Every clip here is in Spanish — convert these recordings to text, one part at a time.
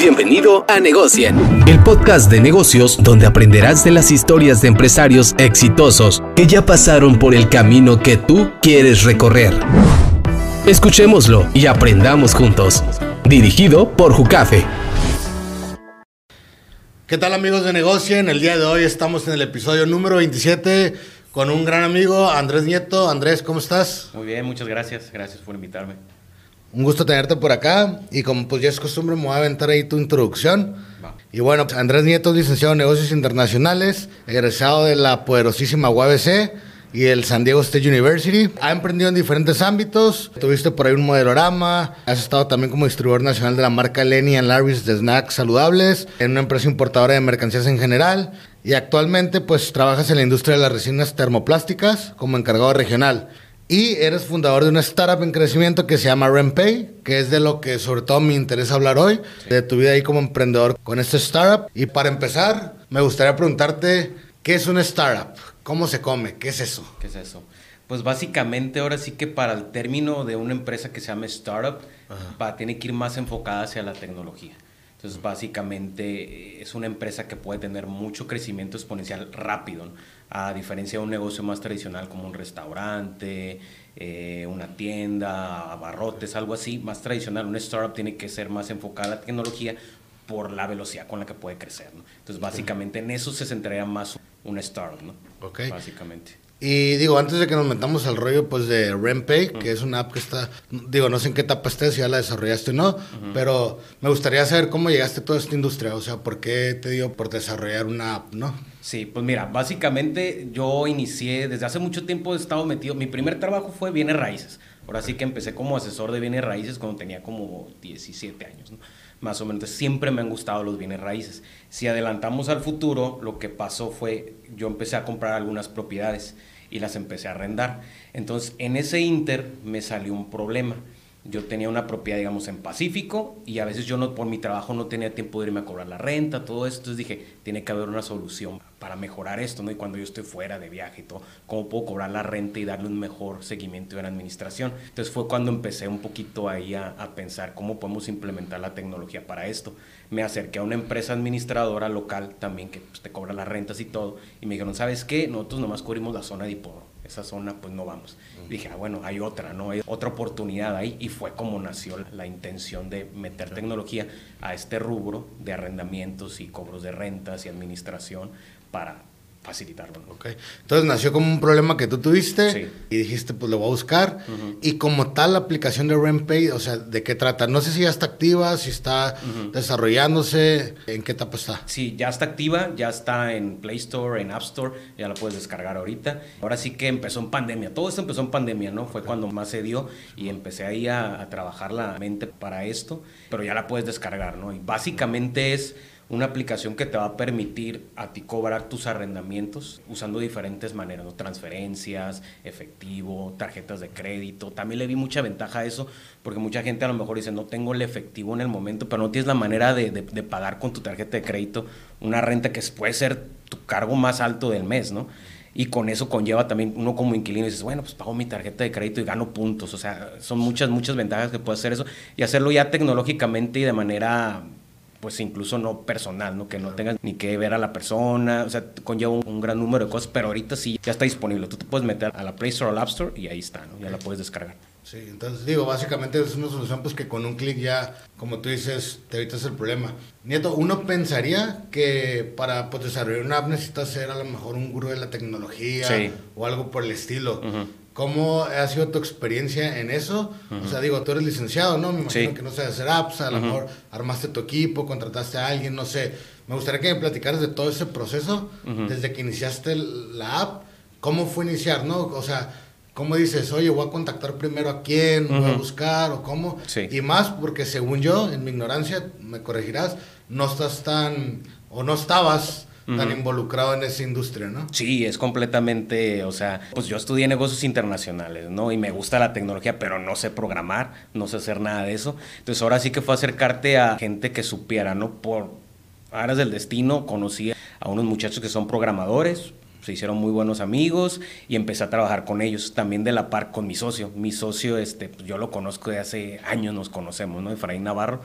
Bienvenido a Negocien, el podcast de negocios donde aprenderás de las historias de empresarios exitosos que ya pasaron por el camino que tú quieres recorrer. Escuchémoslo y aprendamos juntos. Dirigido por Jucafe. ¿Qué tal amigos de Negocien? El día de hoy estamos en el episodio número 27 con un gran amigo, Andrés Nieto. Andrés, ¿cómo estás? Muy bien, muchas gracias. Gracias por invitarme. Un gusto tenerte por acá y como pues ya es costumbre me voy a aventar ahí tu introducción. Y bueno, Andrés Nieto licenciado en negocios internacionales, egresado de la poderosísima UABC y el San Diego State University. Ha emprendido en diferentes ámbitos. Tuviste por ahí un modelorama. Has estado también como distribuidor nacional de la marca Lenny and Larry's de snacks saludables en una empresa importadora de mercancías en general. Y actualmente pues trabajas en la industria de las resinas termoplásticas como encargado regional. Y eres fundador de una startup en crecimiento que se llama RenPay, que es de lo que sobre todo me interesa hablar hoy, de tu vida ahí como emprendedor con esta startup. Y para empezar, me gustaría preguntarte, ¿qué es una startup? ¿Cómo se come? ¿Qué es eso? ¿Qué es eso? Pues básicamente ahora sí que para el término de una empresa que se llama startup, va, tiene que ir más enfocada hacia la tecnología. Entonces, básicamente eh, es una empresa que puede tener mucho crecimiento exponencial rápido, a diferencia de un negocio más tradicional como un restaurante, eh, una tienda, abarrotes, algo así, más tradicional. Un startup tiene que ser más enfocada a la tecnología por la velocidad con la que puede crecer. Entonces, básicamente en eso se centraría más un startup, ¿no? Ok. Básicamente. Y digo, antes de que nos metamos al rollo pues de RenPay, que es una app que está, digo, no sé en qué etapa estés, si ya la desarrollaste o no, pero me gustaría saber cómo llegaste a toda esta industria, o sea, ¿por qué te dio por desarrollar una app, no? Sí, pues mira, básicamente yo inicié, desde hace mucho tiempo he estado metido, mi primer trabajo fue bienes raíces, ahora sí que empecé como asesor de bienes raíces cuando tenía como 17 años, ¿no? más o menos. Siempre me han gustado los bienes raíces. Si adelantamos al futuro, lo que pasó fue, yo empecé a comprar algunas propiedades y las empecé a arrendar. Entonces, en ese inter me salió un problema. Yo tenía una propiedad, digamos, en Pacífico y a veces yo no, por mi trabajo no tenía tiempo de irme a cobrar la renta, todo esto. Entonces dije, tiene que haber una solución para mejorar esto, ¿no? Y cuando yo estoy fuera de viaje y todo, ¿cómo puedo cobrar la renta y darle un mejor seguimiento en la administración? Entonces fue cuando empecé un poquito ahí a pensar cómo podemos implementar la tecnología para esto. Me acerqué a una empresa administradora local también que pues, te cobra las rentas y todo y me dijeron, ¿sabes qué? Nosotros nomás cubrimos la zona de Iporo esa zona pues no vamos. Dije, ah, bueno, hay otra, ¿no? Hay otra oportunidad ahí y fue como nació la intención de meter tecnología a este rubro de arrendamientos y cobros de rentas y administración para facilitarlo. Ok. Entonces nació como un problema que tú tuviste y dijiste, pues lo voy a buscar. Y como tal, la aplicación de RentPay, o sea, ¿de qué trata? No sé si ya está activa, si está desarrollándose, ¿en qué etapa está? Sí, ya está activa, ya está en Play Store, en App Store, ya la puedes descargar ahorita. Ahora sí que empezó en pandemia, todo esto empezó en pandemia, ¿no? Fue cuando más se dio y empecé ahí a, a trabajar la mente para esto, pero ya la puedes descargar, ¿no? Y básicamente es una aplicación que te va a permitir a ti cobrar tus arrendamientos usando diferentes maneras, ¿no? transferencias, efectivo, tarjetas de crédito. También le vi mucha ventaja a eso, porque mucha gente a lo mejor dice, no tengo el efectivo en el momento, pero no tienes la manera de, de, pagar con tu tarjeta de crédito una renta que puede ser tu cargo más alto del mes, ¿no? y con eso conlleva también uno como inquilino dices, bueno, pues pago mi tarjeta de crédito y gano puntos. O sea, son muchas, muchas ventajas que puede hacer eso y hacerlo ya tecnológicamente y de manera pues incluso no personal, ¿no? Que no tengas ni que ver a la persona, o sea, conlleva un, gran número de cosas, pero ahorita sí ya está disponible. Tú te puedes meter a la Play Store o al App Store y ahí está, ¿no? Ya la puedes descargar. Sí, entonces digo, básicamente es una solución pues que con un clic ya, como tú dices, te evitas el problema. Nieto, uno pensaría que para pues, desarrollar una app necesitas ser a lo mejor un gurú de la tecnología o algo por el estilo. ¿Cómo ha sido tu experiencia en eso? O sea, digo, tú eres licenciado, ¿no? Me imagino que no sabes hacer apps, a lo mejor armaste tu equipo, contrataste a alguien, no sé. Me gustaría que me platicaras de todo ese proceso, desde que iniciaste la app, cómo fue iniciar, ¿no? O sea, ¿cómo dices, oye, voy a contactar primero a quién, voy a buscar o cómo? Y más porque según yo, en mi ignorancia, me corregirás, no estás tan, o no estabas tan involucrado en esa industria, ¿no? Sí, es completamente, o sea, pues yo estudié negocios internacionales, ¿no? Y me gusta la tecnología, pero no sé programar, no sé hacer nada de eso. Entonces ahora sí que fue acercarte a gente que supiera, ¿no? Por áreas del destino conocí a unos muchachos que son programadores, se hicieron muy buenos amigos y empecé a trabajar con ellos, también de la par con mi socio. Mi socio, este, pues, yo lo conozco de hace años, nos conocemos, ¿no? Efraín Navarro,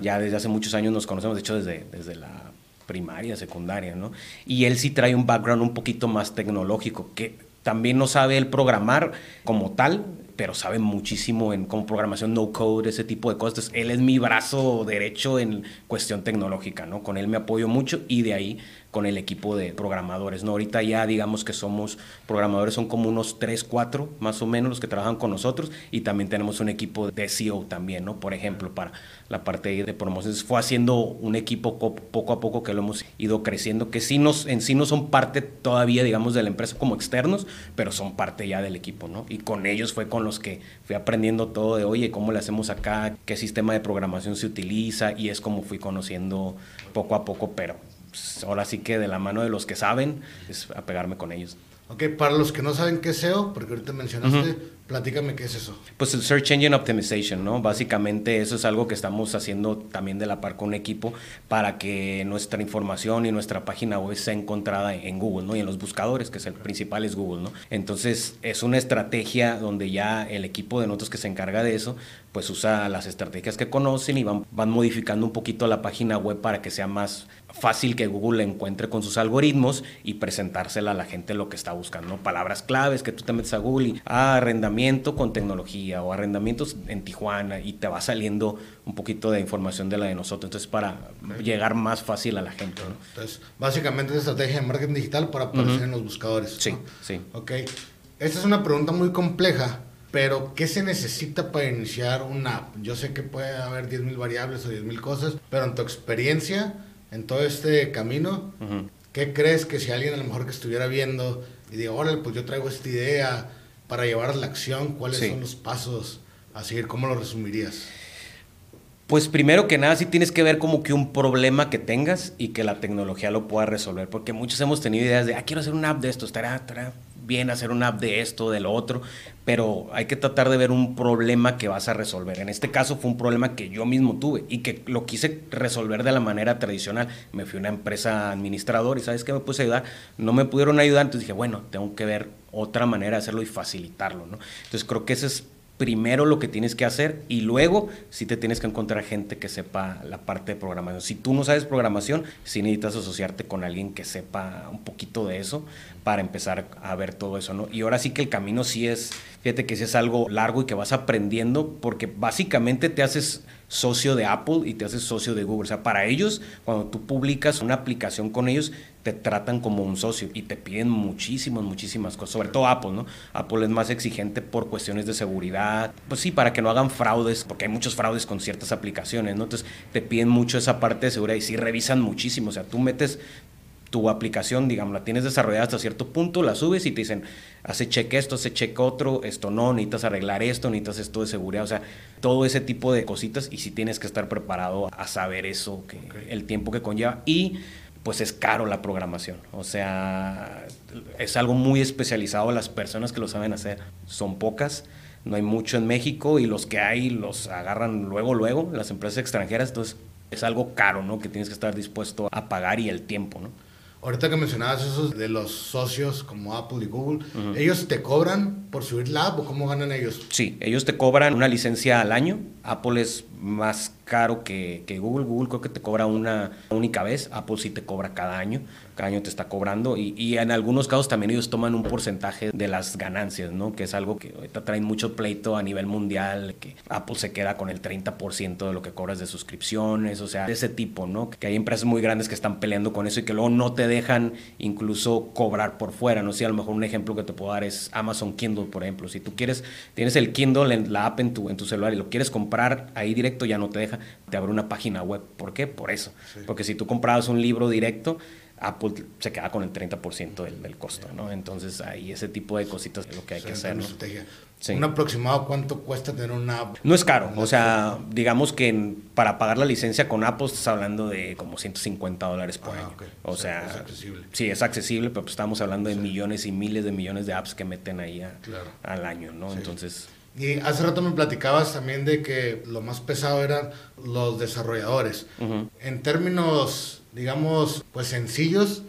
ya desde hace muchos años nos conocemos, de hecho desde, desde la primaria, secundaria, ¿no? Y él sí trae un background un poquito más tecnológico, que también no sabe el programar como tal, pero sabe muchísimo en como programación no code, ese tipo de cosas. él es mi brazo derecho en cuestión tecnológica, ¿no? Con él me apoyo mucho y de ahí con el equipo de programadores, ¿no? Ahorita ya digamos que somos programadores, son como unos 3, 4 más o menos los que trabajan con nosotros y también tenemos un equipo de SEO también, ¿no? Por ejemplo, para la parte de promociones. Fue haciendo un equipo poco a poco que lo hemos ido creciendo, que sí nos, en sí no son parte todavía, digamos, de la empresa como externos, pero son parte ya del equipo, ¿no? Y con ellos fue con los que fui aprendiendo todo de, oye, ¿cómo le hacemos acá? ¿Qué sistema de programación se utiliza? Y es como fui conociendo poco a poco, pero pues, ahora sí que de la mano de los que saben, es apegarme con ellos. Ok, para los que no saben qué es SEO, porque ahorita mencionaste, platícame qué es eso. Pues el Search Engine Optimization, ¿no? Básicamente eso es algo que estamos haciendo también de la par con un equipo para que nuestra información y nuestra página web sea encontrada en Google, ¿no? Y en los buscadores, que es el principal es Google, ¿no? Entonces es una estrategia donde ya el equipo de nosotros que se encarga de eso, pues usa las estrategias que conocen y van, van modificando un poquito la página web para que sea más fácil que Google encuentre con sus algoritmos y presentársela a la gente lo que está buscando. Palabras claves que tú te metes a Google y ah, arrendamiento con tecnología o arrendamientos en Tijuana y te va saliendo un poquito de información de la de nosotros. Entonces, para llegar más fácil a la gente. Entonces, básicamente es estrategia de marketing digital para aparecer en los buscadores. Sí, sí. Ok. Esta es una pregunta muy compleja. Pero, ¿qué se necesita para iniciar una app? Yo sé que puede haber 10.000 variables o 10.000 cosas, pero en tu experiencia, en todo este camino, ¿qué crees que si alguien a lo mejor que estuviera viendo y diga, órale, pues yo traigo esta idea para llevar a la acción, cuáles son los pasos a seguir? ¿Cómo lo resumirías? Pues primero que nada sí tienes que ver como que un problema que tengas y que la tecnología lo pueda resolver, porque muchos hemos tenido ideas de, ah, quiero hacer una app de esto, estará, estará bien hacer una app de esto, de lo otro, pero hay que tratar de ver un problema que vas a resolver. En este caso fue un problema que yo mismo tuve y que lo quise resolver de la manera tradicional. Me fui a una empresa administrador y ¿sabes qué me puse a ayudar? No me pudieron ayudar, entonces dije, bueno, tengo que ver otra manera de hacerlo y facilitarlo, ¿no? Entonces creo que ese es primero lo que tienes que hacer y luego sí te tienes que encontrar gente que sepa la parte de programación. Si tú no sabes programación, sí necesitas asociarte con alguien que sepa un poquito de eso para empezar a ver todo eso, ¿no? Y ahora sí que el camino sí es, fíjate que sí es algo largo y que vas aprendiendo porque básicamente te haces socio de Apple y te haces socio de Google. O sea, para ellos, cuando tú publicas una aplicación con ellos, te tratan como un socio y te piden muchísimas, muchísimas cosas, sobre todo Apple, ¿no? Apple es más exigente por cuestiones de seguridad, pues sí, para que no hagan fraudes, porque hay muchos fraudes con ciertas aplicaciones, ¿no? Entonces te piden mucho esa parte de seguridad y sí revisan muchísimo, o sea, tú metes tu aplicación, digamos, la tienes desarrollada hasta cierto punto, la subes y te dicen, hace check esto, hace check otro, esto no, necesitas arreglar esto, necesitas esto de seguridad, o sea, todo ese tipo de cositas y sí tienes que estar preparado a saber eso, que el tiempo que conlleva. Y pues es caro la programación. O sea, es algo muy especializado. Las personas que lo saben hacer son pocas. No hay mucho en México y los que hay los agarran luego, luego, las empresas extranjeras. Entonces, es algo caro, ¿no? Que tienes que estar dispuesto a pagar y el tiempo, ¿no? Ahorita que mencionabas eso de los socios como Apple y Google, ¿ellos te cobran por subir la app o cómo ganan ellos? Sí, ellos te cobran una licencia al año. Apple es más caro que, que, Google. Google creo que te cobra una única vez. Apple sí te cobra cada año. Cada año te está cobrando. Y, y, en algunos casos también ellos toman un porcentaje de las ganancias, ¿no? Que es algo que ahorita traen mucho pleito a nivel mundial. Que Apple se queda con el 30% de lo que cobras de suscripciones. O sea, de ese tipo, ¿no? Que hay empresas muy grandes que están peleando con eso y que luego no te dejan incluso cobrar por fuera, ¿no? Si a lo mejor un ejemplo que te puedo dar es Amazon Kindle, por ejemplo. Si tú quieres, tienes el Kindle, la app en tu, en tu celular y lo quieres comprar ahí directo, ya no te deja te abre una página web. ¿Por qué? Por eso. Porque si tú comprabas un libro directo, Apple se queda con el 30% del, del costo, ¿no? Entonces, ahí ese tipo de cositas es lo que hay que hacer, ¿no? ¿Un aproximado cuánto cuesta tener una app? No es caro, o sea, digamos que para pagar la licencia con Apple estás hablando de como 150 dólares por ah, año. O, sea, es accesible. Sí, es accesible, pero pues estamos hablando de millones y miles de millones de apps que meten ahí al año, ¿no? Entonces... Y hace rato me platicabas también de que lo más pesado eran los desarrolladores. En términos, digamos, pues sencillos,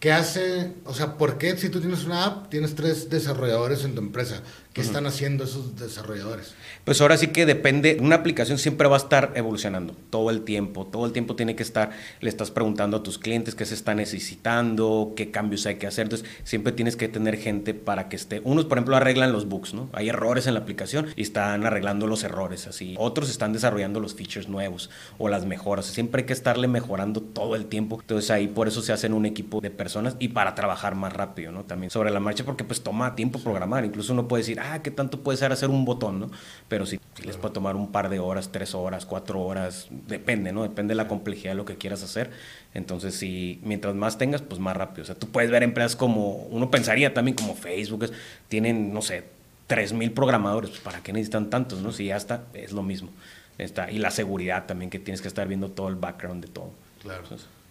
¿qué hace? O sea, ¿por qué si tú tienes una app, tienes tres desarrolladores en tu empresa? ¿Qué están haciendo esos desarrolladores? Pues ahora sí que depende, una aplicación siempre va a estar evolucionando todo el tiempo, todo el tiempo tiene que estar, le estás preguntando a tus clientes qué se está necesitando, qué cambios hay que hacer, entonces siempre tienes que tener gente para que esté, unos por ejemplo arreglan los bugs, ¿no? Hay errores en la aplicación y están arreglando los errores, así, otros están desarrollando los features nuevos o las mejoras, siempre hay que estarle mejorando todo el tiempo, entonces ahí por eso se hacen un equipo de personas y para trabajar más rápido, ¿no? También sobre la marcha porque pues toma tiempo programar, incluso uno puede decir, ah, ¿qué tanto puede ser hacer un botón, ¿no? Pero sí, les puede tomar un par de horas, tres horas, cuatro horas, depende, ¿no? Depende de la complejidad de lo que quieras hacer. Entonces, si mientras más tengas, pues más rápido. O sea, tú puedes ver empresas como, uno pensaría también como Facebook, tienen, no sé, 3.000 programadores, pues ¿para qué necesitan tantos, no? Si ya está, es lo mismo. Está, y la seguridad también, que tienes que estar viendo todo el background de todo. Claro.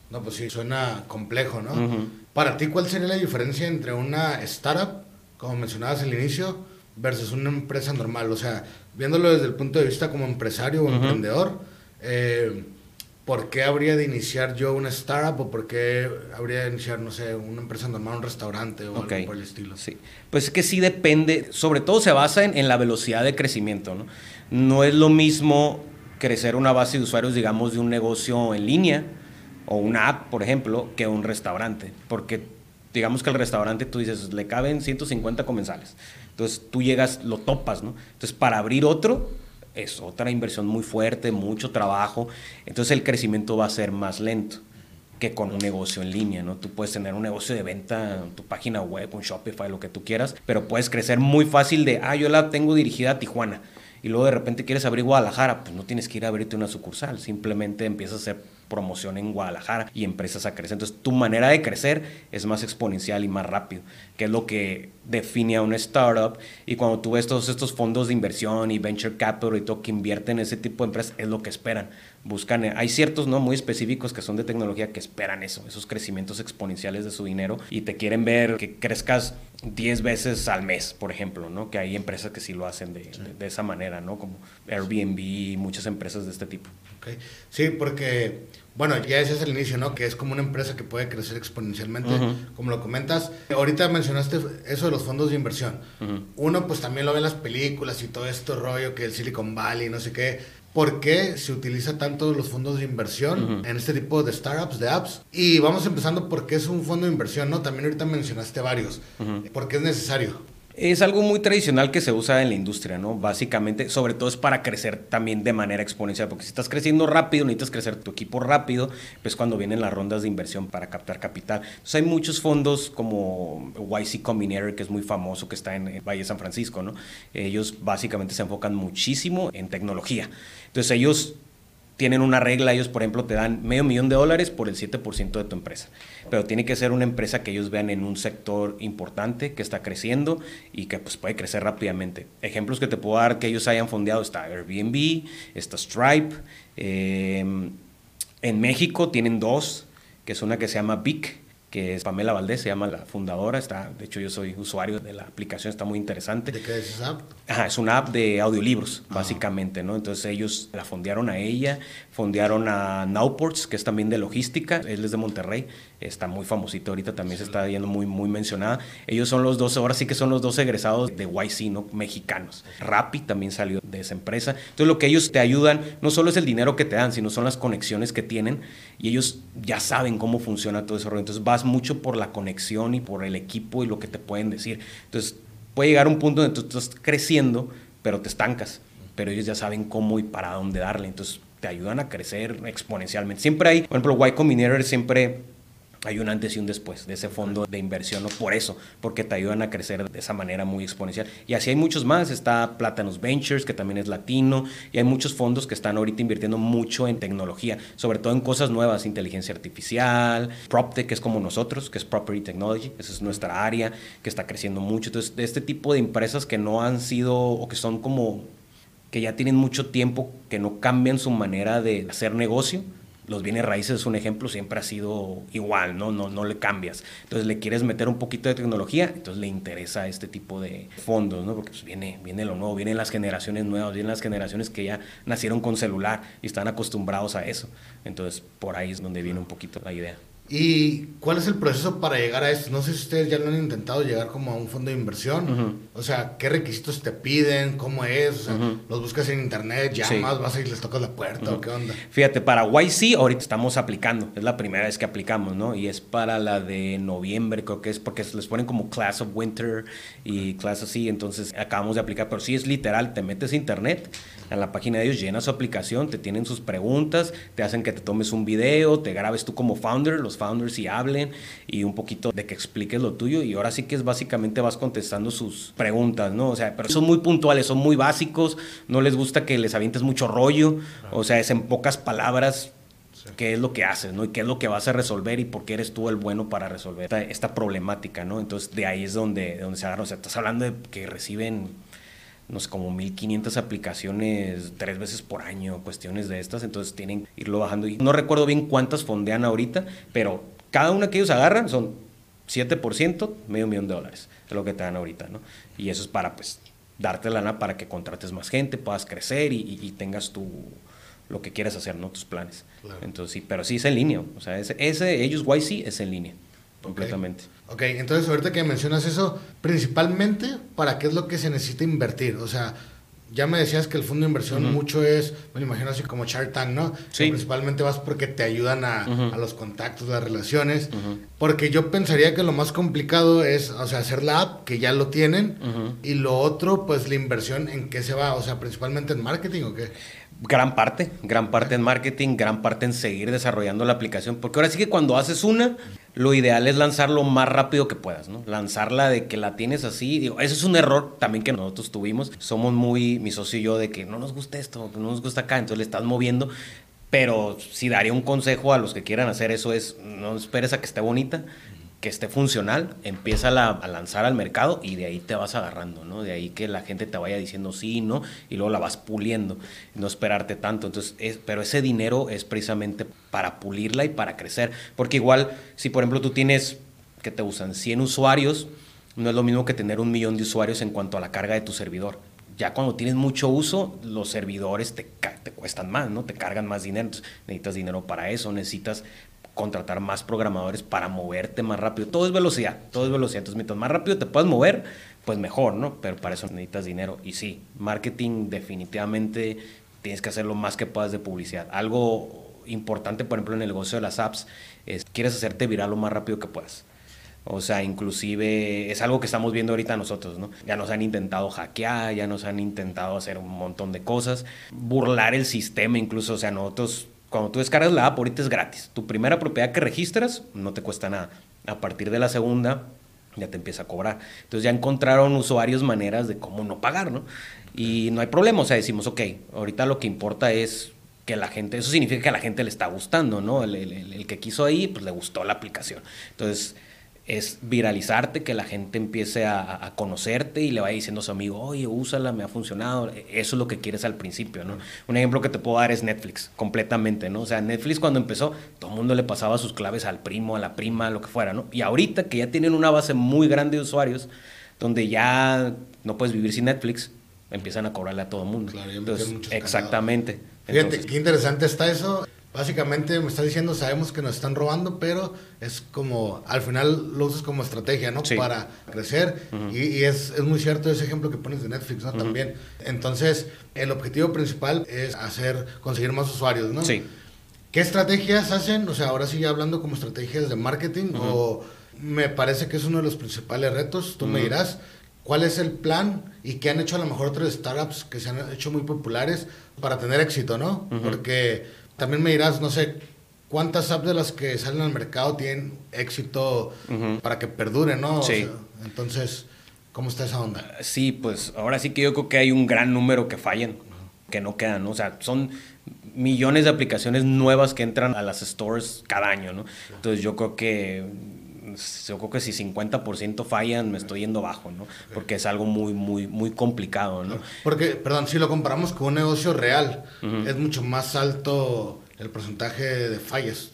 no, pues sí, suena complejo, ¿no? Para ti, ¿cuál sería la diferencia entre una startup, como mencionabas al inicio, versus una empresa normal. O sea, viéndolo desde el punto de vista como empresario o emprendedor, eh, ¿por qué habría de iniciar yo una startup o por qué habría de iniciar, no sé, una empresa normal, un restaurante o algo por el estilo? Sí, pues es que sí depende, sobre todo se basa en, en la velocidad de crecimiento, ¿no? No es lo mismo crecer una base de usuarios, digamos, de un negocio en línea o una app, por ejemplo, que un restaurante, porque digamos que el restaurante tú dices, le caben 150 comensales. Entonces tú llegas, lo topas, ¿no? Entonces para abrir otro es otra inversión muy fuerte, mucho trabajo. Entonces el crecimiento va a ser más lento que con un negocio en línea, ¿no? Tú puedes tener un negocio de venta, tu página web, un Shopify, lo que tú quieras, pero puedes crecer muy fácil de, ah, yo la tengo dirigida a Tijuana y luego de repente quieres abrir Guadalajara, pues no tienes que ir a abrirte una sucursal, simplemente empiezas a hacer promoción en Guadalajara y empresas a crecer. Entonces tu manera de crecer es más exponencial y más rápido, que es lo que define a una startup. Y cuando tú ves todos estos fondos de inversión y venture capital y todo que invierten en ese tipo de empresas, es lo que esperan. Buscan, hay ciertos no muy específicos que son de tecnología que esperan eso, esos crecimientos exponenciales de su dinero y te quieren ver que crezcas 10 veces al mes, por ejemplo, ¿no? Que hay empresas que sí lo hacen de, de, esa manera, ¿no? Como Airbnb y muchas empresas de este tipo. Sí, porque, bueno, ya ese es el inicio, ¿no? Que es como una empresa que puede crecer exponencialmente, como lo comentas. Ahorita mencionaste eso de los fondos de inversión. Uno, pues también lo ve en las películas y todo esto rollo que el Silicon Valley, no sé qué. ¿Por qué se utiliza tanto los fondos de inversión en este tipo de startups, de apps? Y vamos empezando por qué es un fondo de inversión, ¿no? También ahorita mencionaste varios. ¿Por qué es necesario? Es algo muy tradicional que se usa en la industria, ¿no? Básicamente, sobre todo es para crecer también de manera exponencial, porque si estás creciendo rápido, necesitas crecer tu equipo rápido, pues cuando vienen las rondas de inversión para captar capital. Entonces hay muchos fondos como YC Combinator, que es muy famoso, que está en Valle San Francisco, ¿no? Ellos básicamente se enfocan muchísimo en tecnología. Entonces ellos tienen una regla, ellos por ejemplo te dan medio millón de dólares por el 7% de tu empresa, pero tiene que ser una empresa que ellos vean en un sector importante, que está creciendo y que pues, puede crecer rápidamente. Ejemplos que te puedo dar que ellos hayan fondeado está Airbnb, está Stripe, em, en México tienen dos, que es una que se llama Vic, que es Pamela Valdés, se llama la fundadora, está, de hecho yo soy usuario de la aplicación, está muy interesante. ¿De qué es esa app? Ajá, es una app de audiolibros, ah. básicamente, ¿no? Entonces ellos la fondearon a ella, fondearon a Nowports, que es también de logística, él es de Monterrey, está muy famosito ahorita, también se está yendo muy, muy mencionada. Ellos son los dos, ahora sí que son los dos egresados de YC, ¿no? Mexicanos. Rappi también salió de esa empresa. Entonces lo que ellos te ayudan no solo es el dinero que te dan, sino son las conexiones que tienen y ellos ya saben cómo funciona todo ese rollo. Entonces vas mucho por la conexión y por el equipo y lo que te pueden decir. Entonces puede llegar un punto donde tú estás creciendo, pero te estancas. Pero ellos ya saben cómo y para dónde darle. Entonces te ayudan a crecer exponencialmente. Siempre hay, por ejemplo, Y Combinator siempre hay un antes y un después de ese fondo de inversión, ¿no? por eso, porque te ayudan a crecer de esa manera muy exponencial. Y así hay muchos más, está Platanus Ventures, que también es latino, y hay muchos fondos que están ahorita invirtiendo mucho en tecnología, sobre todo en cosas nuevas, inteligencia artificial, PropTech, que es como nosotros, que es Property Technology, esa es nuestra área, que está creciendo mucho. Entonces, de este tipo de empresas que no han sido o que son como que ya tienen mucho tiempo, que no cambian su manera de hacer negocio, los bienes raíces es un ejemplo, siempre ha sido igual, ¿no? No, no le cambias. Entonces le quieres meter un poquito de tecnología, entonces le interesa este tipo de fondos, ¿no? Porque pues, viene, viene lo nuevo, vienen las generaciones nuevas, vienen las generaciones que ya nacieron con celular y están acostumbrados a eso. Entonces por ahí es donde viene un poquito la idea. ¿Y cuál es el proceso para llegar a esto? No sé si ustedes ya lo han intentado llegar como a un fondo de inversión. O sea, ¿qué requisitos te piden? ¿Cómo es? O sea, ¿los buscas en internet? ¿Llamas? ¿Vas a ir les tocas la puerta? ¿O qué onda? Fíjate, para YC ahorita estamos aplicando. Es la primera vez que aplicamos, ¿no? Y es para la de noviembre, creo que es porque les ponen como Class of Winter y Class así. Entonces acabamos de aplicar. Pero sí es literal, te metes a internet en la página de ellos, llenas su aplicación, te tienen sus preguntas, te hacen que te tomes un video, te grabes tú como founder, los founders y hablen y un poquito de que expliques lo tuyo y ahora sí que es básicamente vas contestando sus preguntas, ¿no? O sea, pero son muy puntuales, son muy básicos, no les gusta que les avientes mucho rollo, o sea, es en pocas palabras qué es lo que haces, ¿no? Y qué es lo que vas a resolver y por qué eres tú el bueno para resolver esta, problemática, ¿no? Entonces, de ahí es donde, donde se agarra. O sea, estás hablando de que reciben no sé, como 1500 aplicaciones tres veces por año, cuestiones de estas, entonces tienen que irlo bajando. Y no recuerdo bien cuántas fondean ahorita, pero cada una que ellos agarran son 7%, medio millón de dólares, es lo que te dan ahorita, ¿no? Y eso es para, pues, darte lana para que contrates más gente, puedas crecer y, tengas tu lo que quieras hacer, ¿no? Tus planes. Entonces, sí, pero sí es en línea. O sea, ese, ese ellos YC es en línea completamente. Ok, entonces ahorita que mencionas eso, principalmente, ¿para qué es lo que se necesita invertir? O sea, ya me decías que el fondo de inversión mucho es, me lo imagino así como Shark Tank, ¿no? Sí. principalmente vas porque te ayudan a, a los contactos, las relaciones. Porque yo pensaría que lo más complicado es, o sea, hacer la app, que ya lo tienen. Y lo otro, pues la inversión, ¿en qué se va? O sea, principalmente en marketing o qué? Gran parte, gran parte en marketing, gran parte en seguir desarrollando la aplicación, porque ahora sí que cuando haces una, lo ideal es lanzarlo más rápido que puedas, ¿no? Lanzarla de que la tienes así, digo, eso es un error también que nosotros tuvimos, somos muy, mi socio y yo, de que no nos gusta esto, que no nos gusta acá, entonces le estás moviendo, pero si daría un consejo a los que quieran hacer eso es, no esperes a que esté bonita, que esté funcional, empieza a lanzar al mercado y de ahí te vas agarrando, ¿no? De ahí que la gente te vaya diciendo sí, no, y luego la vas puliendo, no esperarte tanto. Entonces, pero ese dinero es precisamente para pulirla y para crecer, porque igual, si por ejemplo tú tienes, que te usan 100 usuarios, no es lo mismo que tener un millón de usuarios en cuanto a la carga de tu servidor. Ya cuando tienes mucho uso, los servidores te, te cuestan más, ¿no? Te cargan más dinero. necesitas dinero para eso, necesitas contratar más programadores para moverte más rápido. Todo es velocidad, todo es velocidad. Entonces, mientras más rápido te puedas mover, pues mejor, ¿no? Pero para eso necesitas dinero. Y sí, marketing definitivamente tienes que hacer lo más que puedas de publicidad. Algo importante, por ejemplo, en el negocio de las apps, es quieres hacerte viral lo más rápido que puedas. O sea, inclusive es algo que estamos viendo ahorita nosotros, ¿no? Ya nos han intentado hackear, ya nos han intentado hacer un montón de cosas, burlar el sistema incluso, o sea, nosotros cuando tú descargas la app, ahorita es gratis. Tu primera propiedad que registras no te cuesta nada. A partir de la segunda ya te empieza a cobrar. Entonces ya encontraron usuarios maneras de cómo no pagar, ¿no? Y no hay problema, o sea, decimos, ok, ahorita lo que importa es que la gente, eso significa que a la gente le está gustando, ¿no? El, el que quiso ahí, pues le gustó la aplicación. Entonces, es viralizarte, que la gente empiece a, conocerte y le vaya diciendo a su amigo, oye, úsala, me ha funcionado. Eso es lo que quieres al principio, ¿no? Un ejemplo que te puedo dar es Netflix, completamente, ¿no? O sea, Netflix cuando empezó, todo el mundo le pasaba sus claves al primo, a la prima, lo que fuera, ¿no? Y ahorita que ya tienen una base muy grande de usuarios, donde ya no puedes vivir sin Netflix, empiezan a cobrarle a todo el mundo. Claro, exactamente. Fíjate, qué interesante está eso. Básicamente me está diciendo, sabemos que nos están robando, pero es como, al final lo usas como estrategia, ¿no? Para crecer. Y, es, es, muy cierto ese ejemplo que pones de Netflix, ¿no? También. Entonces, el objetivo principal es hacer, conseguir más usuarios, ¿no? Sí. ¿Qué estrategias hacen? O sea, ahora sigue hablando como estrategias de marketing o me parece que es uno de los principales retos. Tú me dirás, ¿cuál es el plan y qué han hecho a lo mejor otras startups que se han hecho muy populares para tener éxito, ¿no? Porque también me dirás, no sé, ¿cuántas apps de las que salen al mercado tienen éxito para que perduren, no? Sí. entonces, ¿cómo está esa onda? Sí, pues ahora sí que yo creo que hay un gran número que fallan, que no quedan, ¿no? O sea, son millones de aplicaciones nuevas que entran a las stores cada año, ¿no? Entonces yo creo que yo creo que si 50% fallan, me estoy yendo bajo, ¿no? Porque es algo muy, muy, muy complicado, ¿no? Porque, perdón, si lo comparamos con un negocio real, es mucho más alto el porcentaje de fallas.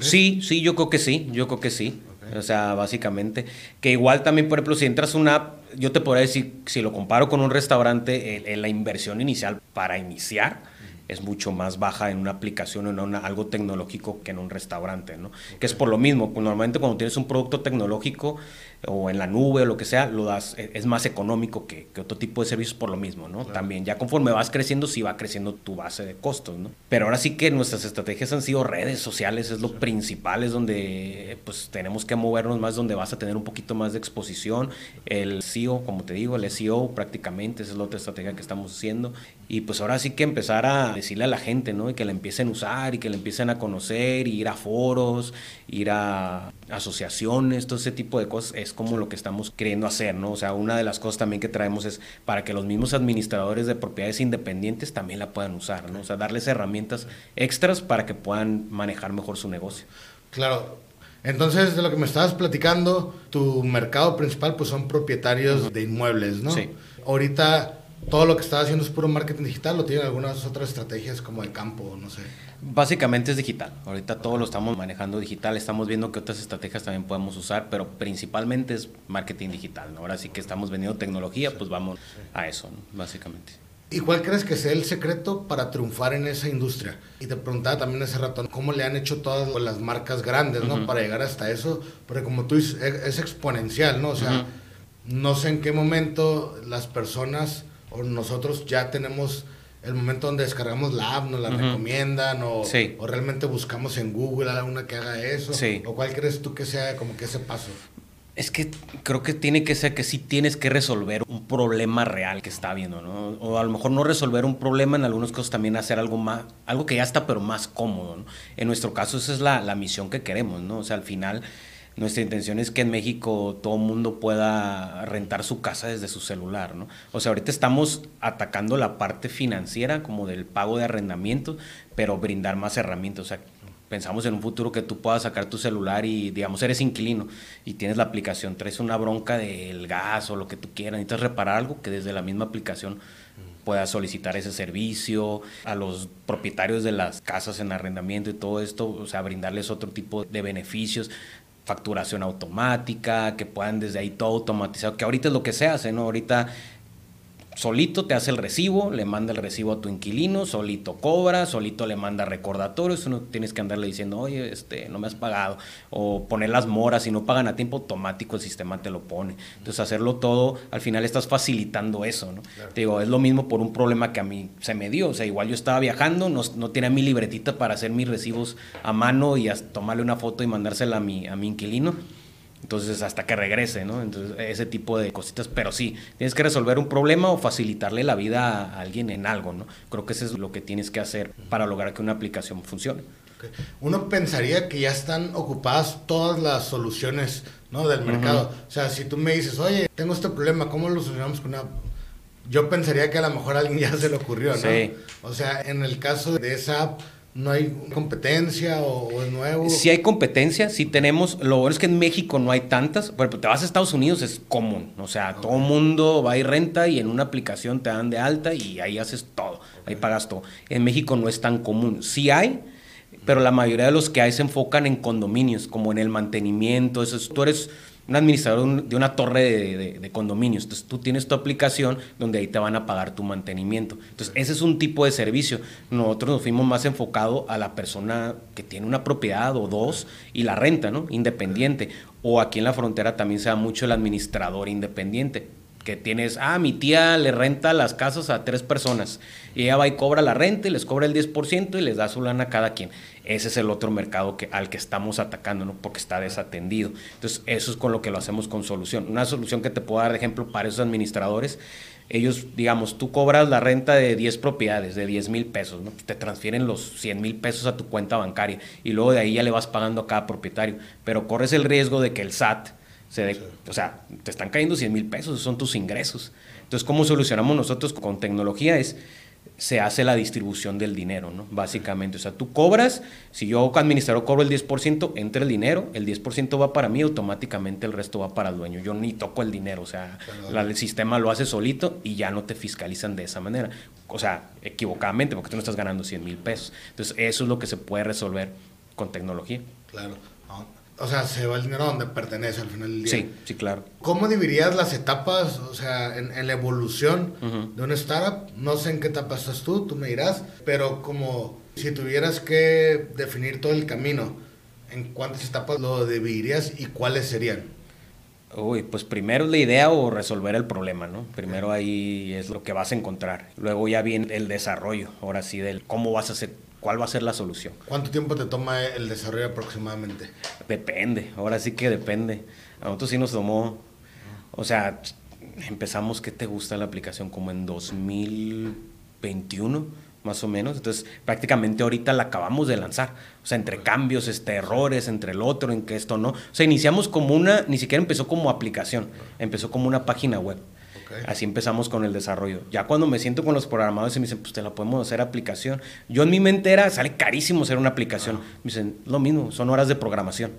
Sí, sí, yo creo que sí, yo creo que sí. O sea, básicamente, que igual también, por ejemplo, si entras a una app, yo te podría decir, si lo comparo con un restaurante, la inversión inicial para iniciar es mucho más baja en una aplicación o en algo tecnológico que en un restaurante, ¿no? Que es por lo mismo, normalmente cuando tienes un producto tecnológico o en la nube o lo que sea, lo das, e, es más económico que, que otro tipo de servicios por lo mismo, ¿no? También, ya conforme vas creciendo, sí va creciendo tu base de costos, ¿no? Pero ahora sí que nuestras estrategias han sido redes sociales, es lo principal, es donde pues tenemos que movernos más, donde vas a tener un poquito más de exposición. El SEO, como te digo, el SEO prácticamente, esa es la otra estrategia que estamos haciendo. Y pues ahora sí que empezar a decirle a la gente, ¿no? Y que la empiecen a usar y que la empiecen a conocer, ir a foros, ir a asociaciones, todo ese tipo de cosas es como lo que estamos queriendo hacer, ¿no? O sea, una de las cosas también que traemos es para que los mismos administradores de propiedades independientes también la puedan usar, ¿no? O sea, darles herramientas extras para que puedan manejar mejor su negocio. Claro. Entonces, de lo que me estabas platicando, tu mercado principal pues son propietarios de inmuebles, ¿no? Sí. Ahorita todo lo que estás haciendo es puro marketing digital o tienen algunas otras estrategias como de campo, no sé. Básicamente es digital. Ahorita todo lo estamos manejando digital. Estamos viendo que otras estrategias también podemos usar, pero principalmente es marketing digital. ¿no? Ahora sí que estamos vendiendo tecnología, pues vamos a eso, básicamente. ¿Y cuál crees que sea el secreto para triunfar en esa industria? Y te preguntaba también hace rato, ¿cómo le han hecho todas las marcas grandes, ¿no? Para llegar hasta eso. Porque como tú dices, es exponencial, ¿no? O sea, no sé en qué momento las personas o nosotros ya tenemos el momento donde descargamos la app, nos la recomiendan o, o, realmente buscamos en Google a una que haga eso. ¿O cuál crees tú que sea como que ese paso? Es que creo que tiene que ser que sí tienes que resolver un problema real que está viendo, ¿no? O a lo mejor no resolver un problema, en algunos casos también hacer algo más, algo que ya está, pero más cómodo, ¿no? En nuestro caso esa es la, la misión que queremos, ¿no? O sea, al final nuestra intención es que en México todo mundo pueda rentar su casa desde su celular, ¿no? O sea, ahorita estamos atacando la parte financiera como del pago de arrendamiento, pero brindar más herramientas, o sea, pensamos en un futuro que tú puedas sacar tu celular y, digamos, eres inquilino y tienes la aplicación, traes una bronca del gas o lo que tú quieras, necesitas reparar algo que desde la misma aplicación puedas solicitar ese servicio. A los propietarios de las casas en arrendamiento y todo esto, o sea, brindarles otro tipo de beneficios facturación automática, que puedan desde ahí todo automatizado, que ahorita es lo que se hace, ¿no? Ahorita solito te hace el recibo, le manda el recibo a tu inquilino, solito cobra, solito le manda recordatorios, no tienes que andarle diciendo, oye, este, no me has pagado, o poner las moras, si no pagan a tiempo, automático el sistema te lo pone. Entonces, hacerlo todo, al final estás facilitando eso, ¿no? Te digo, es lo mismo por un problema que a mí se me dio, o sea, igual yo estaba viajando, no, no tenía mi libretita para hacer mis recibos a mano y tomarle una foto y mandársela a mi, a mi inquilino entonces, hasta que regrese, ¿no? Entonces, ese tipo de cositas. Pero sí, tienes que resolver un problema o facilitarle la vida a alguien en algo, ¿no? Creo que eso es lo que tienes que hacer para lograr que una aplicación funcione. Uno pensaría que ya están ocupadas todas las soluciones, ¿no? Del mercado. O sea, si tú me dices, oye, tengo este problema, ¿cómo lo solucionamos con una yo pensaría que a lo mejor a alguien ya se le ocurrió, ¿no? Sí. O sea, en el caso de esa app, ¿No hay competencia o, es nuevo? Sí hay competencia, sí tenemos. Lo bueno es que en México no hay tantas. Pero te vas a Estados Unidos, es común. O sea, todo el mundo va y renta y en una aplicación te dan de alta y ahí haces todo. Ahí pagas todo. En México no es tan común. Sí hay, pero la mayoría de los que hay se enfocan en condominios, como en el mantenimiento. Eso tú eres un administrador de una torre de, condominios. Entonces tú tienes tu aplicación donde ahí te van a pagar tu mantenimiento. Entonces ese es un tipo de servicio. Nosotros nos fuimos más enfocado a la persona que tiene una propiedad o dos y la renta, ¿no? Independiente. O aquí en la frontera también se da mucho el administrador independiente que tienes, ah, mi tía le renta las casas a tres personas y ella va y cobra la renta y les cobra el 10% y les da su lana a cada quien. Ese es el otro mercado que, al que estamos atacando, ¿no? Porque está desatendido. Entonces, eso es con lo que lo hacemos con solución. Una solución que te puedo dar de ejemplo para esos administradores, ellos, digamos, tú cobras la renta de 10 propiedades, de 10 mil pesos, ¿no? Te transfieren los 100 mil pesos a tu cuenta bancaria y luego de ahí ya le vas pagando a cada propietario. Pero corres el riesgo de que el SAT o sea, te están cayendo 100 mil pesos, son tus ingresos. Entonces, ¿cómo solucionamos nosotros con tecnología? Es, se hace la distribución del dinero, ¿no? Básicamente, o sea, tú cobras, si yo administrador cobro el 10%, entra el dinero, el 10% va para mí, automáticamente el resto va para el dueño. Yo ni toco el dinero, o sea, el sistema lo hace solito y ya no te fiscalizan de esa manera. O sea, equivocadamente, porque tú no estás ganando 100 mil pesos. Entonces, eso es lo que se puede resolver con tecnología. Claro. O sea, se va el dinero donde pertenece al final del día. Sí, sí, claro. ¿Cómo dividirías las etapas, o sea, en, en la evolución de una startup? No sé en qué etapa estás tú, tú me dirás, pero como si tuvieras que definir todo el camino, ¿en cuántas etapas lo dividirías y cuáles serían? Uy, pues primero la idea o resolver el problema, ¿no? Primero ahí es lo que vas a encontrar. Luego ya viene el desarrollo, ahora sí, del cómo vas a hacer, cuál va a ser la solución. ¿Cuánto tiempo te toma el desarrollo aproximadamente? Depende, ahora sí que depende. A nosotros sí nos tomó, o sea, empezamos, ¿qué te gusta la aplicación? Como en 2021 más o menos. Entonces, prácticamente ahorita la acabamos de lanzar. O sea, entre cambios, este, errores, entre el otro, en que esto no. O sea, iniciamos como una, ni siquiera empezó como aplicación, empezó como una página web. Así empezamos con el desarrollo. Ya cuando me siento con los programadores y me dicen, pues te la podemos hacer aplicación. Yo en mi mente era, sale carísimo hacer una aplicación. Me dicen, lo mismo, son horas de programación.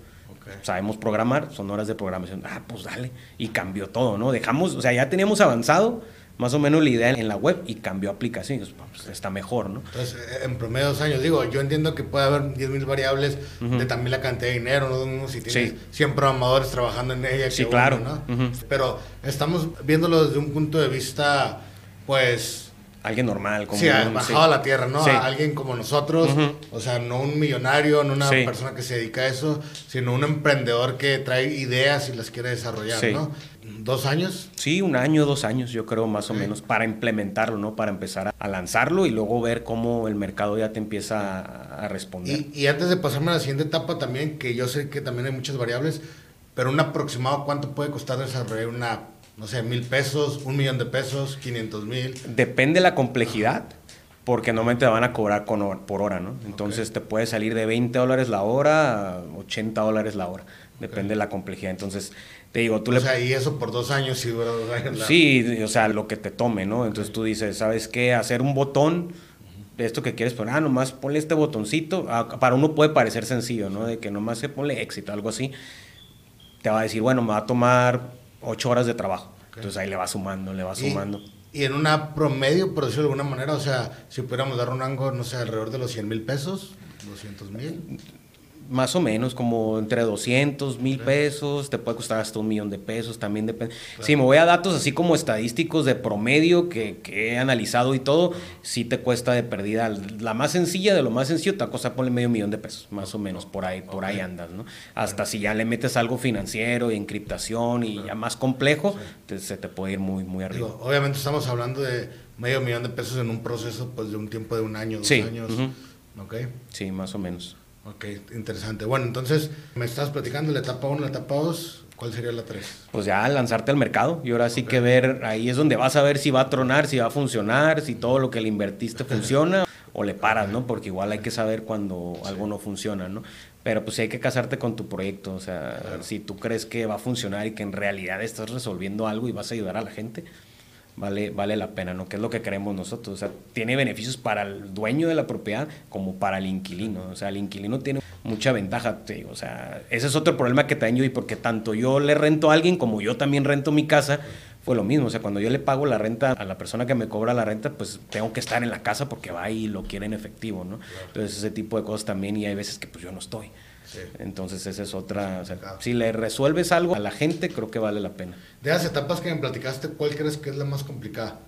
Sabemos programar, son horas de programación. Ah, pues dale. Y cambió todo, ¿no? Dejamos, o sea, ya teníamos avanzado más o menos la idea en la web y cambió aplicación. Pues, está mejor, ¿no? Entonces, eh, en promedio de dos años, digo, yo entiendo que puede haber 10.000 variables de también la cantidad de dinero, ¿no? Si tienes 100 programadores trabajando en ella. Sí, claro. ¿no? Pero estamos viéndolo desde un punto de vista, pues... Alguien normal. Como sí, bajado a la tierra, ¿no? alguien como nosotros, o sea, no un millonario, no una persona que se dedica a eso, sino un emprendedor que trae ideas y las quiere desarrollar, ¿no? ¿Dos años? Sí, un año, dos años, yo creo más o menos, para implementarlo, ¿no? Para empezar a, lanzarlo y luego ver cómo el mercado ya te empieza a, responder. Y, antes de pasarme a la siguiente etapa también, que yo sé que también hay muchas variables, pero un aproximado, ¿cuánto puede costar desarrollar una, no sé, mil pesos, un millón de pesos, quinientos mil? Depende de la complejidad porque normalmente te van a cobrar con, por hora, ¿no? Entonces te puede salir de 20 dólares la hora a 80 dólares la hora, depende de la complejidad. Entonces, te digo, tú o sea, y eso por dos años, sí dura dos años. Sí, o sea, lo que te tome, ¿no? Entonces tú dices, ¿sabes qué? Hacer un botón, de esto que quieres poner, ah, nomás ponle este botoncito. Ah, para uno puede parecer sencillo, ¿no? De que nomás se ponle éxito, algo así. Te va a decir, bueno, me va a tomar ocho horas de trabajo. Entonces ahí le va sumando, le va sumando. Y en una promedio, por decirlo de alguna manera, o sea, si pudiéramos dar un rango, no sé, alrededor de los 100 mil pesos, 200 mil. Más o menos, como entre 200 mil pesos, te puede costar hasta un millón de pesos, también depende. Si me voy a datos así como estadísticos de promedio que, he analizado y todo, sí te cuesta de pérdida. La más sencilla de lo más sencillo te va a costar ponle medio millón de pesos, más o menos, por ahí, por ahí andas, ¿no? Hasta si ya le metes algo financiero y encriptación y ya más complejo, se te puede ir muy, muy arriba. obviamente estamos hablando de medio millón de pesos en un proceso pues de un tiempo de un año, dos años. Sí, más o menos. Ok, interesante. Bueno, entonces me estás platicando la etapa 1, la etapa 2. ¿Cuál sería la 3? Pues ya lanzarte al mercado y ahora sí que ver, ahí es donde vas a ver si va a tronar, si va a funcionar, si todo lo que le invertiste funciona o le paras, ¿no? Porque igual hay que saber cuando algo no funciona, ¿no? Pero pues sí hay que casarte con tu proyecto, o sea, si tú crees que va a funcionar y que en realidad estás resolviendo algo y vas a ayudar a la gente, vale, vale la pena, ¿no? Que es lo que queremos nosotros. O sea, tiene beneficios para el dueño de la propiedad como para el inquilino. O sea, el inquilino tiene mucha ventaja, te digo. O sea, ese es otro problema que tengo y porque tanto yo le rento a alguien como yo también rento mi casa, fue lo mismo. O sea, cuando yo le pago la renta a la persona que me cobra la renta, pues tengo que estar en la casa porque va y lo quiere en efectivo, ¿no? Entonces, ese tipo de cosas también y hay veces que pues yo no estoy. Entonces esa es otra, si le resuelves algo a la gente, creo que vale la pena. De las etapas que me platicaste, ¿cuál crees que es la más complicada?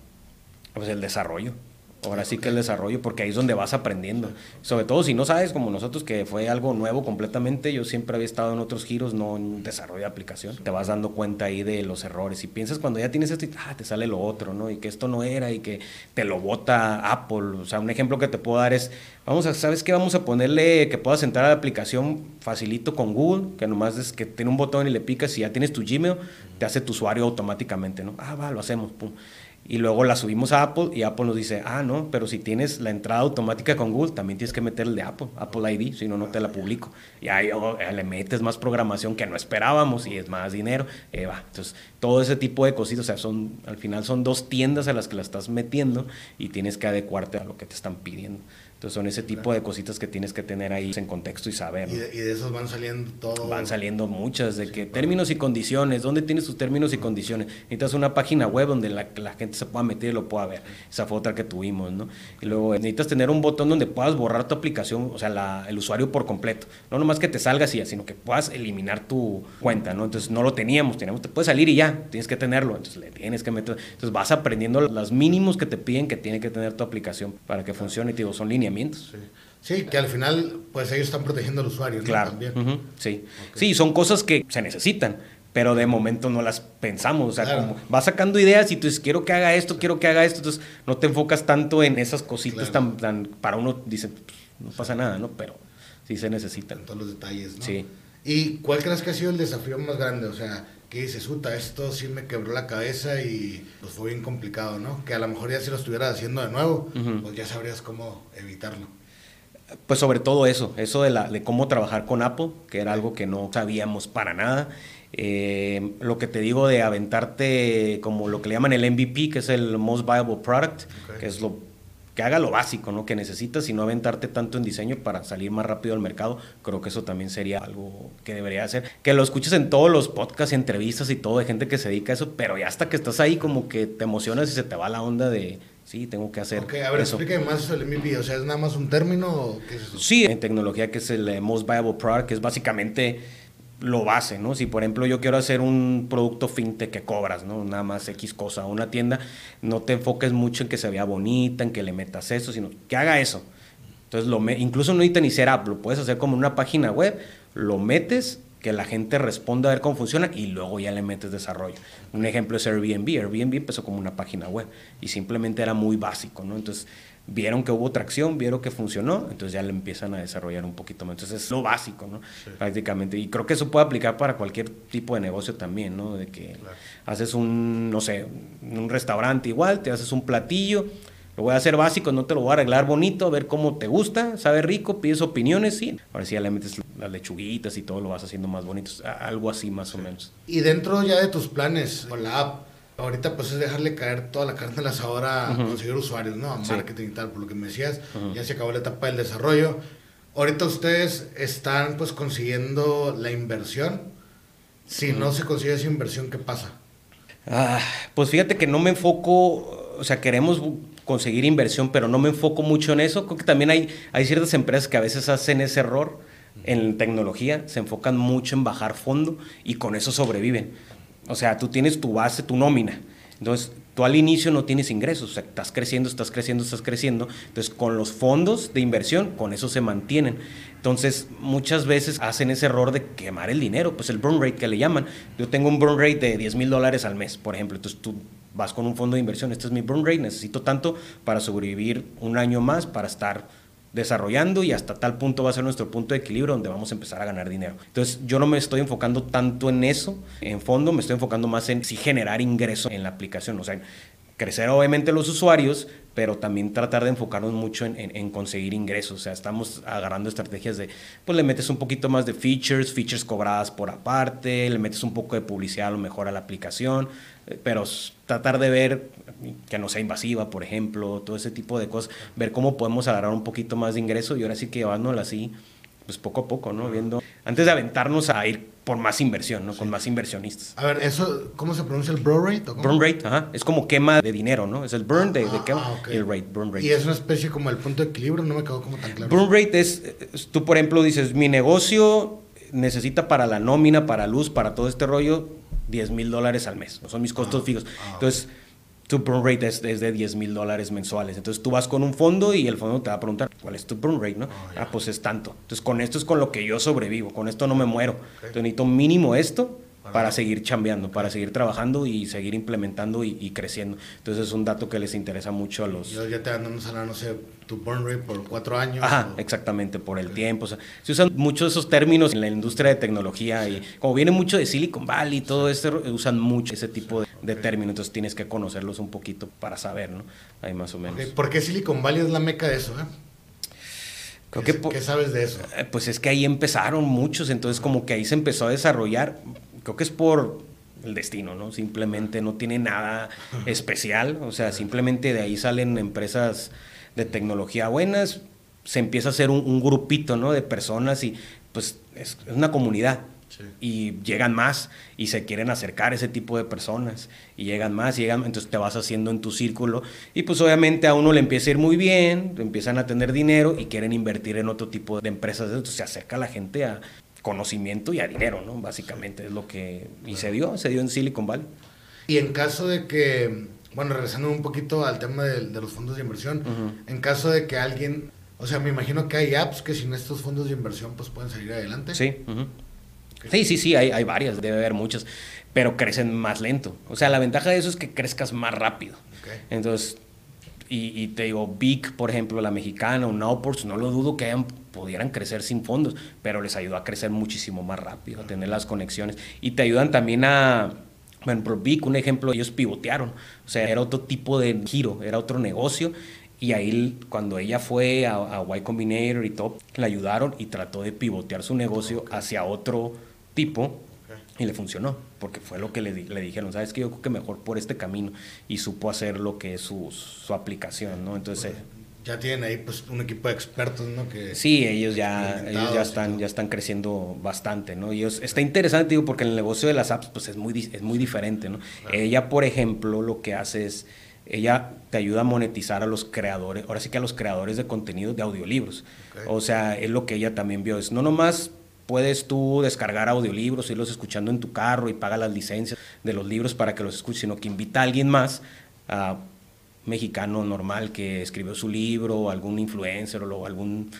Pues el desarrollo. Ahora sí que el desarrollo, porque ahí es donde vas aprendiendo. Sobre todo si no sabes, como nosotros, que fue algo nuevo completamente. Yo siempre había estado en otros giros, no en desarrollo de aplicación. Te vas dando cuenta ahí de los errores. Y piensas cuando ya tienes esto, y, ah, te sale lo otro, ¿no? Y que esto no era y que te lo bota Apple. O sea, un ejemplo que te puedo dar es, vamos a, ¿sabes qué? Vamos a ponerle que puedas entrar a la aplicación facilito con Google, que nomás es que tiene un botón y le picas y ya tienes tu Gmail, te hace tu usuario automáticamente, ¿no? Ah, va, lo hacemos, pum y luego la subimos a Apple y Apple nos dice, ah, no, pero si tienes la entrada automática con Google, también tienes que meterle de Apple, Apple ID, si no, no te la publico. Y ahí oh, eh, le metes más programación que no esperábamos y es más dinero. Eh, va. Entonces, todo ese tipo de cositas, o sea, son, al final son dos tiendas a las que la estás metiendo y tienes que adecuarte a lo que te están pidiendo. Entonces son ese tipo de cositas que tienes que tener ahí en contexto y saber. Y, de, esos van saliendo todo. Van saliendo muchas, de que términos y condiciones, ¿dónde tienes tus términos y condiciones? Necesitas una página web donde la, la, gente se pueda meter y lo pueda ver. Esa fue otra que tuvimos, ¿no? Y luego necesitas tener un botón donde puedas borrar tu aplicación, o sea, la, el usuario por completo. No nomás que te salgas y ya, sino que puedas eliminar tu cuenta, ¿no? Entonces no lo teníamos, teníamos, te puedes salir y ya, tienes que tenerlo, entonces le tienes que meter. Entonces vas aprendiendo los mínimos que te piden que tiene que tener tu aplicación para que funcione, y te digo, son lineamientos. Sí. Sí, que al final, pues ellos están protegiendo al usuario, ¿no? Claro. También. sí. sí, son cosas que se necesitan, pero de momento no las pensamos. O sea, como vas sacando ideas y tú dices, quiero que haga esto, quiero que haga esto, entonces no te enfocas tanto en esas cositas tan, tan, para uno, dice, pues, no pasa nada, ¿no? Pero sí se necesitan. todos los detalles, ¿no? Sí. ¿Y cuál crees que ha sido el desafío más grande? O sea, que dices, puta, esto sí me quebró la cabeza y pues fue bien complicado, ¿no? Que a lo mejor ya si lo estuvieras haciendo de nuevo, pues ya sabrías cómo evitarlo. Pues sobre todo eso, eso de, la, de cómo trabajar con Apple, que era algo que no sabíamos para nada. Eh, lo que te digo de aventarte como lo que le llaman el MVP, que es el Most Viable Product, que es lo que haga lo básico, ¿no? Que necesitas y no aventarte tanto en diseño para salir más rápido al mercado. Creo que eso también sería algo que debería hacer. Que lo escuches en todos los podcasts, entrevistas y todo de gente que se dedica a eso, pero ya hasta que estás ahí como que te emocionas y se te va la onda de sí, tengo que hacer. Ok, a ver, explíqueme más eso del MVP. O sea, ¿es nada más un término o qué es eso? Sí, en tecnología que es el eh, Most Viable Product, que es básicamente lo base, ¿no? Si por ejemplo yo quiero hacer un producto fintech que cobras, ¿no? Nada más X cosa, una tienda, no te enfoques mucho en que se vea bonita, en que le metas eso, sino que haga eso. Entonces, lo incluso no necesitas ni ser app, lo puedes hacer como una página web, lo metes que la gente responda a ver cómo funciona y luego ya le metes desarrollo. Un ejemplo es Airbnb. Airbnb empezó como una página web y simplemente era muy básico, ¿no? Entonces vieron que hubo tracción, vieron que funcionó, entonces ya le empiezan a desarrollar un poquito más. Entonces es lo básico, ¿no? Prácticamente. Y creo que eso puede aplicar para cualquier tipo de negocio también, ¿no? De que haces un, no sé, un restaurante igual, te haces un platillo lo voy a hacer básico, no te lo voy a arreglar bonito, a ver cómo te gusta, sabe rico, pides opiniones, sí. Ahora sí ya le metes las lechuguitas y todo lo vas haciendo más bonito, algo así más o menos. Y dentro ya de tus planes con la app, ahorita pues es dejarle caer toda la carne a la asadora a conseguir usuarios, ¿no? A marketing y tal, por lo que me decías, ya se acabó la etapa del desarrollo. Ahorita ustedes están pues consiguiendo la inversión. Si no se consigue esa inversión, ¿qué pasa? Ah, pues fíjate que no me enfoco, o sea, queremos conseguir inversión, pero no me enfoco mucho en eso. Creo que también hay, hay ciertas empresas que a veces hacen ese error en tecnología, se enfocan mucho en bajar fondo y con eso sobreviven. O sea, tú tienes tu base, tu nómina. Entonces, tú al inicio no tienes ingresos, o sea, estás creciendo, estás creciendo, estás creciendo. Entonces, con los fondos de inversión, con eso se mantienen. Entonces, muchas veces hacen ese error de quemar el dinero, pues el burn rate que le llaman. Yo tengo un burn rate de 10 mil dólares al mes, por ejemplo. Entonces, tú vas con un fondo de inversión, este es mi burn rate, necesito tanto para sobrevivir un año más, para estar desarrollando y hasta tal punto va a ser nuestro punto de equilibrio donde vamos a empezar a ganar dinero. Entonces yo no me estoy enfocando tanto en eso, en fondo me estoy enfocando más en si generar ingreso en la aplicación, o sea, crecer obviamente los usuarios, pero también tratar de enfocarnos mucho en, en, conseguir ingresos. O sea, estamos agarrando estrategias de, pues le metes un poquito más de features, features cobradas por aparte, le metes un poco de publicidad a lo mejor a la aplicación, pero tratar de ver que no sea invasiva, por ejemplo, todo ese tipo de cosas, ver cómo podemos agarrar un poquito más de ingreso y ahora sí que llevándola así, pues poco a poco, ¿no? Viendo, antes de aventarnos a ir por más inversión, ¿no? Con más inversionistas. A ver, eso, ¿cómo se pronuncia el burn rate? Burn rate, ajá. Es como quema de dinero, ¿no? Es el burn de, ah, quema y el rate, burn rate. Y es una especie como el punto de equilibrio, no me quedó como tan claro. Burn rate es, tú por ejemplo dices, mi negocio necesita para la nómina, para luz, para todo este rollo, 10 mil dólares al mes. Son mis costos ah, fijos. Ah, Entonces, tu burn rate es, de 10 mil dólares mensuales. Entonces tú vas con un fondo y el fondo te va a preguntar, ¿cuál es tu burn rate? ¿no? Oh, ah, pues es tanto. Entonces con esto es con lo que yo sobrevivo, con esto no me muero. Entonces necesito mínimo esto para seguir chambeando, para seguir trabajando y seguir implementando y, creciendo. Entonces es un dato que les interesa mucho a los... Yo ya te dan a no sé, tu burn rate por cuatro años. Ajá, exactamente, por el tiempo. O sea, se usan muchos esos términos en la industria de tecnología y como viene mucho de Silicon Valley y todo esto, usan mucho ese tipo de, términos. Entonces tienes que conocerlos un poquito para saber, ¿no? Ahí más o menos. ¿Por qué Silicon Valley es la meca de eso, eh? ¿Qué, ¿Qué sabes de eso? Eh, pues es que ahí empezaron muchos, entonces como que ahí se empezó a desarrollar creo que es por el destino, ¿no? Simplemente no tiene nada especial, o sea, simplemente de ahí salen empresas de tecnología buenas, se empieza a hacer un, un grupito, ¿no? De personas y pues es, es una comunidad. Y llegan más y se quieren acercar a ese tipo de personas. Y llegan más, y llegan, entonces te vas haciendo en tu círculo. Y pues obviamente a uno le empieza a ir muy bien, empiezan a tener dinero y quieren invertir en otro tipo de empresas. Entonces se acerca la gente a conocimiento y a dinero, ¿no? Básicamente es lo que... Y se dio, se dio en Silicon Valley. Y en caso de que, bueno, regresando un poquito al tema de, de los fondos de inversión, en caso de que alguien, o sea, me imagino que hay apps que sin estos fondos de inversión pues pueden salir adelante. Sí. Sí, sí, sí, hay, hay varias, debe haber muchas, pero crecen más lento. O sea, la ventaja de eso es que crezcas más rápido. Entonces, y, y te digo, Big, por ejemplo, la mexicana o Nowports, no lo dudo que hayan, pudieran crecer sin fondos, pero les ayudó a crecer muchísimo más rápido, a tener las conexiones. Y te ayudan también a, bueno, por Big, un ejemplo, ellos pivotearon. O sea, era otro tipo de giro, era otro negocio. Y ahí, cuando ella fue a, a Y Combinator y todo, le ayudaron y trató de pivotear su negocio hacia otro tipo y le funcionó, porque fue lo que le, le dijeron, sabes que yo creo que mejor por este camino y supo hacer lo que es su, su aplicación, ¿no? Entonces, Ya tienen ahí pues un equipo de expertos, ¿no? Que, sí, ellos ya, ellos ya están, ya están creciendo bastante, ¿no? Es- está interesante, digo, porque el negocio de las apps, pues es muy, es muy diferente, ¿no? Ella, por ejemplo, lo que hace es, ella te ayuda a monetizar a los creadores, ahora sí que a los creadores de contenido de audiolibros. O sea, es lo que ella también vio, es no nomás puedes tú descargar audiolibros, irlos escuchando en tu carro y paga las licencias de los libros para que los escuches, sino que invita a alguien más, a mexicano normal que escribió su libro, algún influencer o algún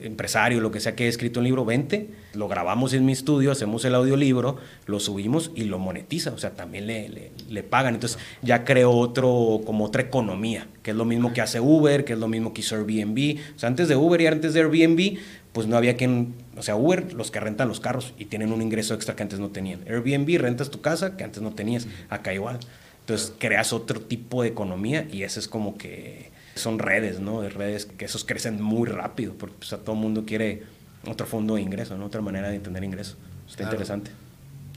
empresario, lo que sea que haya escrito un libro, vente, lo grabamos en mi estudio, hacemos el audiolibro, lo subimos y lo monetiza, o sea, también le, le, pagan. Entonces ya creó otro, como otra economía, que es lo mismo que hace Uber, que es lo mismo que hizo Airbnb. O sea, antes de Uber y antes de Airbnb, pues no había quien, o sea, Uber, los que rentan los carros y tienen un ingreso extra que antes no tenían. Airbnb, rentas tu casa que antes no tenías, acá igual. Entonces creas otro tipo de economía y eso es como que son redes, ¿no? De redes que esos crecen muy rápido porque pues, a todo el mundo quiere otro fondo de ingreso, ¿no? Otra manera de tener ingreso. Está Claro. interesante.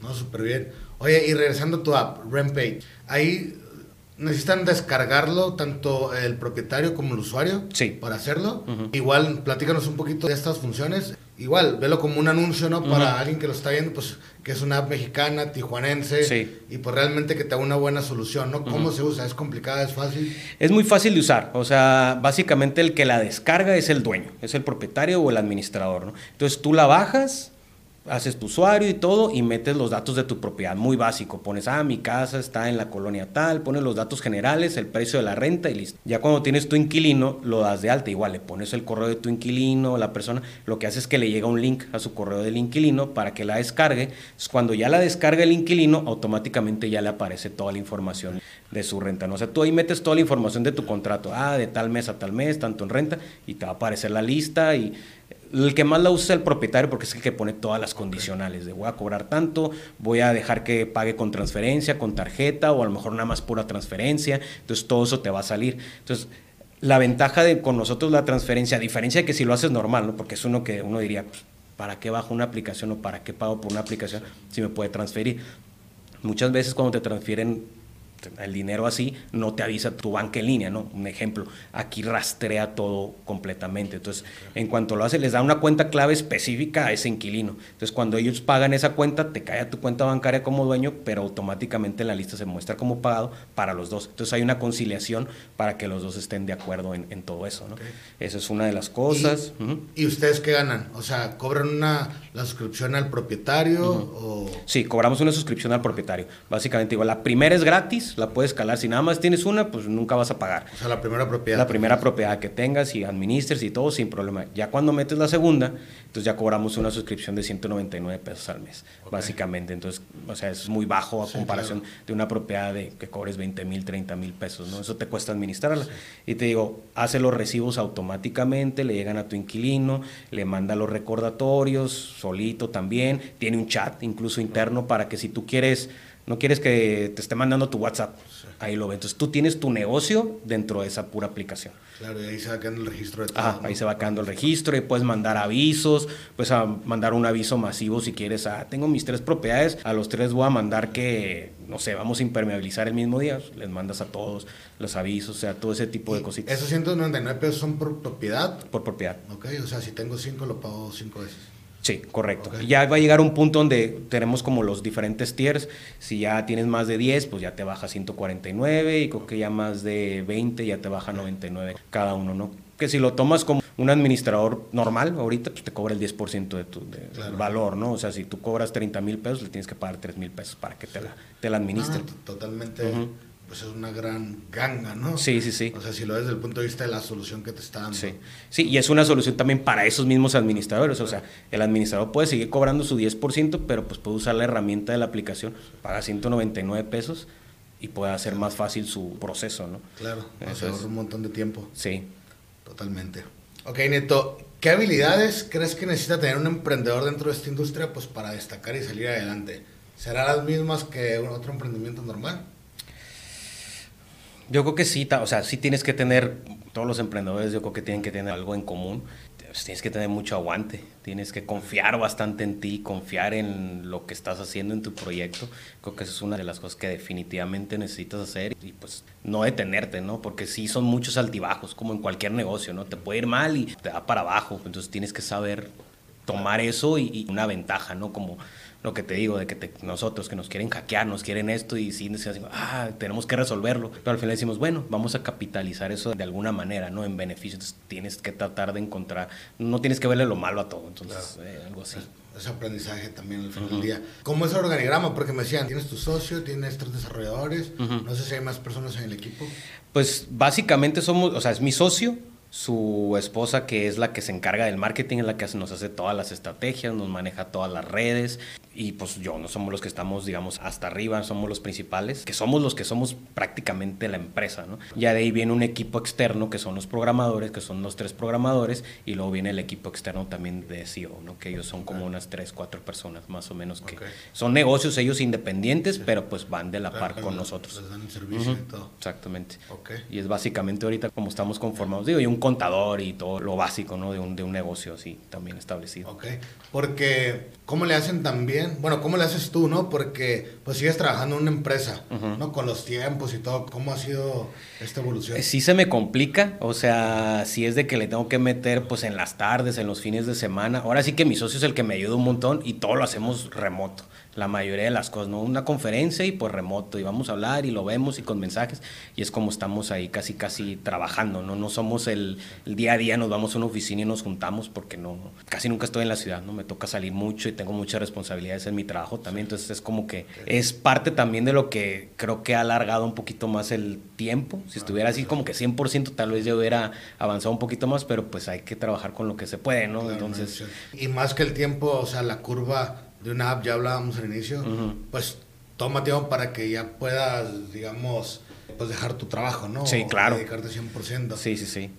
No, súper bien. Oye, y regresando a tu app, Rempay, ahí necesitan descargarlo tanto el propietario como el usuario Sí. para hacerlo. Igual, platícanos un poquito de estas funciones. Igual, velo como un anuncio, ¿no? Para alguien que lo está viendo, pues que es una app mexicana, tijuanense. Sí. Y pues realmente que te da una buena solución, ¿no? ¿Cómo se usa? ¿Es complicada? ¿Es fácil? Es muy fácil de usar, o sea, básicamente el que la descarga es el dueño, es el propietario o el administrador, ¿no? Entonces tú la bajas, haces tu usuario y todo y metes los datos de tu propiedad, muy básico, pones, ah, mi casa está en la colonia tal, pones los datos generales, el precio de la renta y listo. Ya cuando tienes tu inquilino, lo das de alta, igual le pones el correo de tu inquilino, la persona, lo que hace es que le llega un link a su correo del inquilino para que la descargue. Cuando ya la descarga el inquilino, automáticamente ya le aparece toda la información de su renta. ¿no? O sea, tú ahí metes toda la información de tu contrato, ah, de tal mes a tal mes, tanto en renta, y te va a aparecer la lista y el que más la usa es el propietario porque es el que pone todas las condicionales de voy a cobrar tanto, voy a dejar que pague con transferencia, con tarjeta o a lo mejor nada más pura transferencia, entonces todo eso te va a salir. Entonces, la ventaja de con nosotros la transferencia, a diferencia de que si lo haces normal, ¿no? porque es uno que uno diría, pues, ¿para qué bajo una aplicación o para qué pago por una aplicación si me puede transferir? Muchas veces cuando te transfieren el dinero así, no te avisa tu banca en línea, ¿no? Un ejemplo, aquí rastrea todo completamente. Entonces, en cuanto lo hace, les da una cuenta clave específica a ese inquilino. Entonces, cuando ellos pagan esa cuenta, te cae a tu cuenta bancaria como dueño, pero automáticamente en la lista se muestra como pagado para los dos. Entonces, hay una conciliación para que los dos estén de acuerdo en, en todo eso, ¿no? Esa es una de las cosas. ¿Y, Ujú. ¿y ustedes qué ganan? O sea, ¿cobran una, la suscripción al propietario o...? Sí, cobramos una suscripción al propietario. Básicamente, digo, la primera es gratis, la puedes escalar. Si nada más tienes una, pues nunca vas a pagar. O sea, la primera propiedad. La primera propiedad que tengas y administres y todo sin problema. Ya cuando metes la segunda, entonces ya cobramos una suscripción de 199 pesos al mes, básicamente. Entonces, o sea, es muy bajo a Sí, comparación de una propiedad de que cobres 20 mil, 30 mil pesos, ¿no? Eso te cuesta administrarla. Y te digo, hace los recibos automáticamente, le llegan a tu inquilino, le manda los recordatorios, solito también, tiene un chat incluso interno para que si tú quieres No quieres que te esté mandando tu WhatsApp. Ahí lo ves. Entonces tú tienes tu negocio dentro de esa pura aplicación. Claro, y ahí se va quedando el registro de todo. Ah, ahí se va quedando el registro y puedes mandar avisos, puedes a mandar un aviso masivo si quieres. Ah, tengo mis tres propiedades, a los tres voy a mandar que, no sé, vamos a impermeabilizar el mismo día. Les mandas a todos los avisos, o sea, todo ese tipo de cositas. ¿Esos 199 pesos son por propiedad? Por propiedad. Ok, o sea, si tengo cinco, lo pago cinco veces. Sí, correcto. Ya va a llegar un punto donde tenemos como los diferentes tiers. Si ya tienes más de 10, pues ya te baja 149 y creo que ya más de 20 ya te baja 99 cada uno, ¿no? Que si lo tomas como un administrador normal, ahorita pues te cobra el 10% de tu valor, ¿no? O sea, si tú cobras 30 mil pesos, le tienes que pagar 3 mil pesos para que te la, te la administre. Ah, totalmente pues es una gran ganga, ¿no? Sí, sí, sí. O sea, si lo ves desde el punto de vista de la solución que te está dando. Sí, sí y es una solución también para esos mismos administradores. O sea, el administrador puede seguir cobrando su 10%, pero pues puede usar la herramienta de la aplicación, paga 199 pesos y puede hacer más fácil su proceso, ¿no? Claro, eso es un montón de tiempo. Sí. Totalmente. Ok, Neto, ¿qué habilidades crees que necesita tener un emprendedor dentro de esta industria pues, para destacar y salir adelante? ¿Serán las mismas que otro emprendimiento normal? Yo creo que sí, o sea, sí tienes que tener, todos los emprendedores yo creo que tienen que tener algo en común. Pues, tienes que tener mucho aguante, tienes que confiar bastante en ti, confiar en lo que estás haciendo en tu proyecto. Creo que eso es una de las cosas que definitivamente necesitas hacer y pues no detenerte, ¿no? Porque sí son muchos altibajos, como en cualquier negocio, ¿no? Te puede ir mal y te da para abajo, entonces tienes que saber tomar eso y, y una ventaja, ¿no? Como lo que te digo, de que nosotros que nos quieren hackear, nos quieren esto y sí decimos, ah, tenemos que resolverlo. Pero al final decimos, bueno, vamos a capitalizar eso de alguna manera, ¿no? En beneficio. Entonces tienes que tratar de encontrar, no tienes que verle lo malo a todo, entonces eh, algo así. Ese aprendizaje también al final del día. ¿Cómo es el organigrama? Porque me decían, tienes tu socio, tienes tres desarrolladores, no sé si hay más personas en el equipo. Pues básicamente somos, o sea, es mi socio, su esposa que es la que se encarga del marketing, es la que nos hace todas las estrategias, nos maneja todas las redes y pues yo no somos los que estamos digamos hasta arriba, somos los principales, que somos los que somos prácticamente la empresa, ¿no? Ya de ahí viene un equipo externo que son los programadores, que son los tres programadores y luego viene el equipo externo también de SEO, ¿no? Que ellos son como unas tres, cuatro personas más o menos que son negocios ellos independientes, pero pues van de la par con nosotros. Les dan el servicio y todo. Exactamente. Y es básicamente ahorita como estamos conformados, digo, y un contador y todo lo básico, ¿no? De un, de un negocio así también establecido. Ok, porque ¿cómo le hacen también? Bueno, ¿cómo le haces tú, no? Porque pues sigues trabajando en una empresa, ¿no? Con los tiempos y todo, ¿cómo ha sido esta evolución? Sí se me complica, o sea, si es de que le tengo que meter pues en las tardes, en los fines de semana. Ahora sí que mi socio es el que me ayuda un montón y todo lo hacemos remoto la mayoría de las cosas, ¿no? Una conferencia y pues remoto, y vamos a hablar y lo vemos y con mensajes, y es como estamos ahí casi, casi trabajando, ¿no? No somos el, día a día, nos vamos a una oficina y nos juntamos porque no, casi nunca estoy en la ciudad, ¿no? Me toca salir mucho y tengo muchas responsabilidades en mi trabajo también, entonces es como que es parte también de lo que creo que ha alargado un poquito más el tiempo, si estuviera así como que 100% tal vez yo hubiera avanzado un poquito más, pero pues hay que trabajar con lo que se puede, ¿no? Entonces... Y más que el tiempo, o sea, la curva de una app, ya hablábamos al inicio, pues toma tiempo para que ya puedas, digamos, pues dejar tu trabajo, ¿no? Sí, claro. dedicarte 100%. Sí, sí, sí.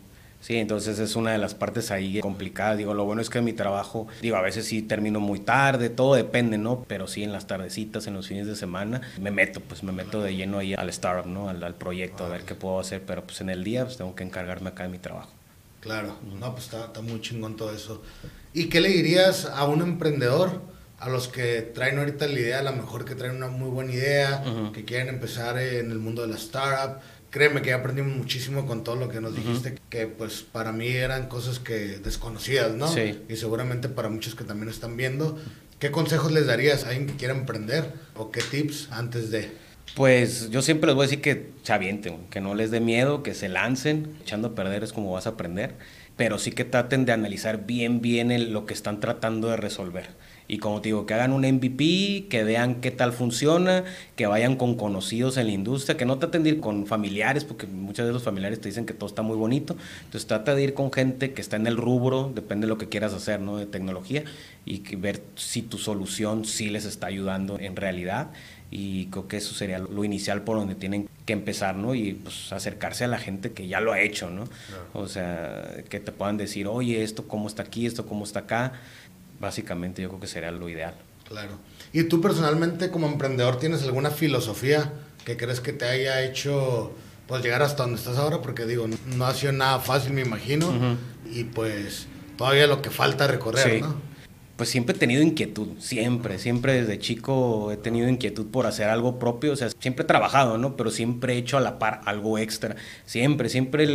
Sí, entonces es una de las partes ahí complicadas. Digo, lo bueno es que mi trabajo, digo, a veces sí termino muy tarde, todo depende, ¿no? Pero sí en las tardecitas, en los fines de semana, me meto, pues me meto de lleno ahí al startup, ¿no? Al, proyecto, a ver qué puedo hacer. Pero pues en el día, pues tengo que encargarme acá de mi trabajo. Claro, no, pues está, está muy chingón todo eso. ¿Y qué le dirías a un emprendedor? A los que traen ahorita la idea, a lo mejor que traen una muy buena idea, que quieren empezar en el mundo de la startup. Créeme que aprendimos muchísimo con todo lo que nos dijiste, que pues para mí eran cosas que desconocidas, ¿no? Sí. Y seguramente para muchos que también están viendo. ¿Qué consejos les darías a alguien que quiera emprender o qué tips antes de? Pues yo siempre les voy a decir que se avienten, que no les dé miedo, que se lancen. Echando a perder es como vas a aprender, pero sí que traten de analizar bien, bien lo que están tratando de resolver y como te digo, que hagan un MVP, que vean qué tal funciona, que vayan con conocidos en la industria, que no traten de ir con familiares, porque muchas de los familiares te dicen que todo está muy bonito. Entonces trata de ir con gente que está en el rubro, depende de lo que quieras hacer, ¿no? De tecnología, y ver si tu solución sí les está ayudando en realidad. Y creo que eso sería lo inicial por donde tienen que empezar, ¿no? Y pues acercarse a la gente que ya lo ha hecho, ¿no? O sea, que te puedan decir, oye, esto cómo está aquí, esto cómo está acá Básicamente yo creo que sería lo ideal. Claro. ¿Y tú personalmente como emprendedor tienes alguna filosofía que crees que te haya hecho pues llegar hasta donde estás ahora? Porque digo, no ha sido nada fácil, me imagino, y pues todavía lo que falta recorrer, ¿no? Pues siempre he tenido inquietud, siempre, siempre desde chico he tenido inquietud por hacer algo propio, o sea, siempre he trabajado, ¿no? Pero siempre he hecho a la par algo extra, siempre, siempre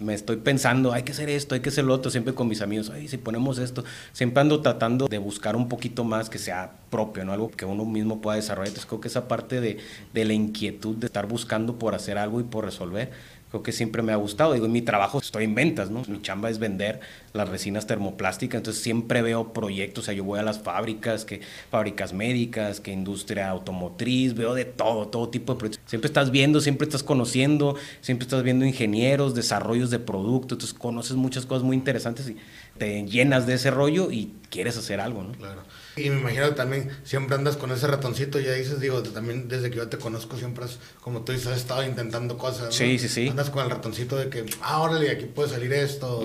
me estoy pensando, hay que hacer esto, hay que hacer lo otro, siempre con mis amigos, ay, si ponemos esto, siempre ando tratando de buscar un poquito más que sea propio, ¿no? Algo que uno mismo pueda desarrollar, entonces creo que esa parte de, de la inquietud de estar buscando por hacer algo y por resolver, creo que siempre me ha gustado. Digo, en mi trabajo estoy en ventas, ¿no? Mi chamba es vender las resinas termoplásticas, entonces siempre veo proyectos, o sea, yo voy a las fábricas, que fábricas médicas, que industria automotriz, veo de todo, todo tipo de proyectos. Siempre estás viendo, siempre estás conociendo, siempre estás viendo ingenieros, desarrollos de productos, entonces conoces muchas cosas muy interesantes y te llenas de ese rollo y quieres hacer algo, ¿no? Claro. Y me imagino que también siempre andas con ese ratoncito, ya dices, digo, también desde que yo te conozco siempre has, como tú dices, has estado intentando cosas. ¿no? Sí, sí, sí. Andas con el ratoncito de que, ah, órale, aquí puede salir esto,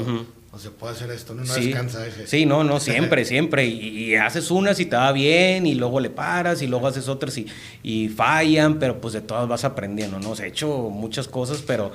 o se puede hacer esto, no, no sí. descansa ese. Sí, no, no, siempre, siempre. Y, y, haces unas y te va bien, y luego le paras, y luego haces otras y, y fallan, pero pues de todas vas aprendiendo, ¿no? O sea, he hecho muchas cosas, pero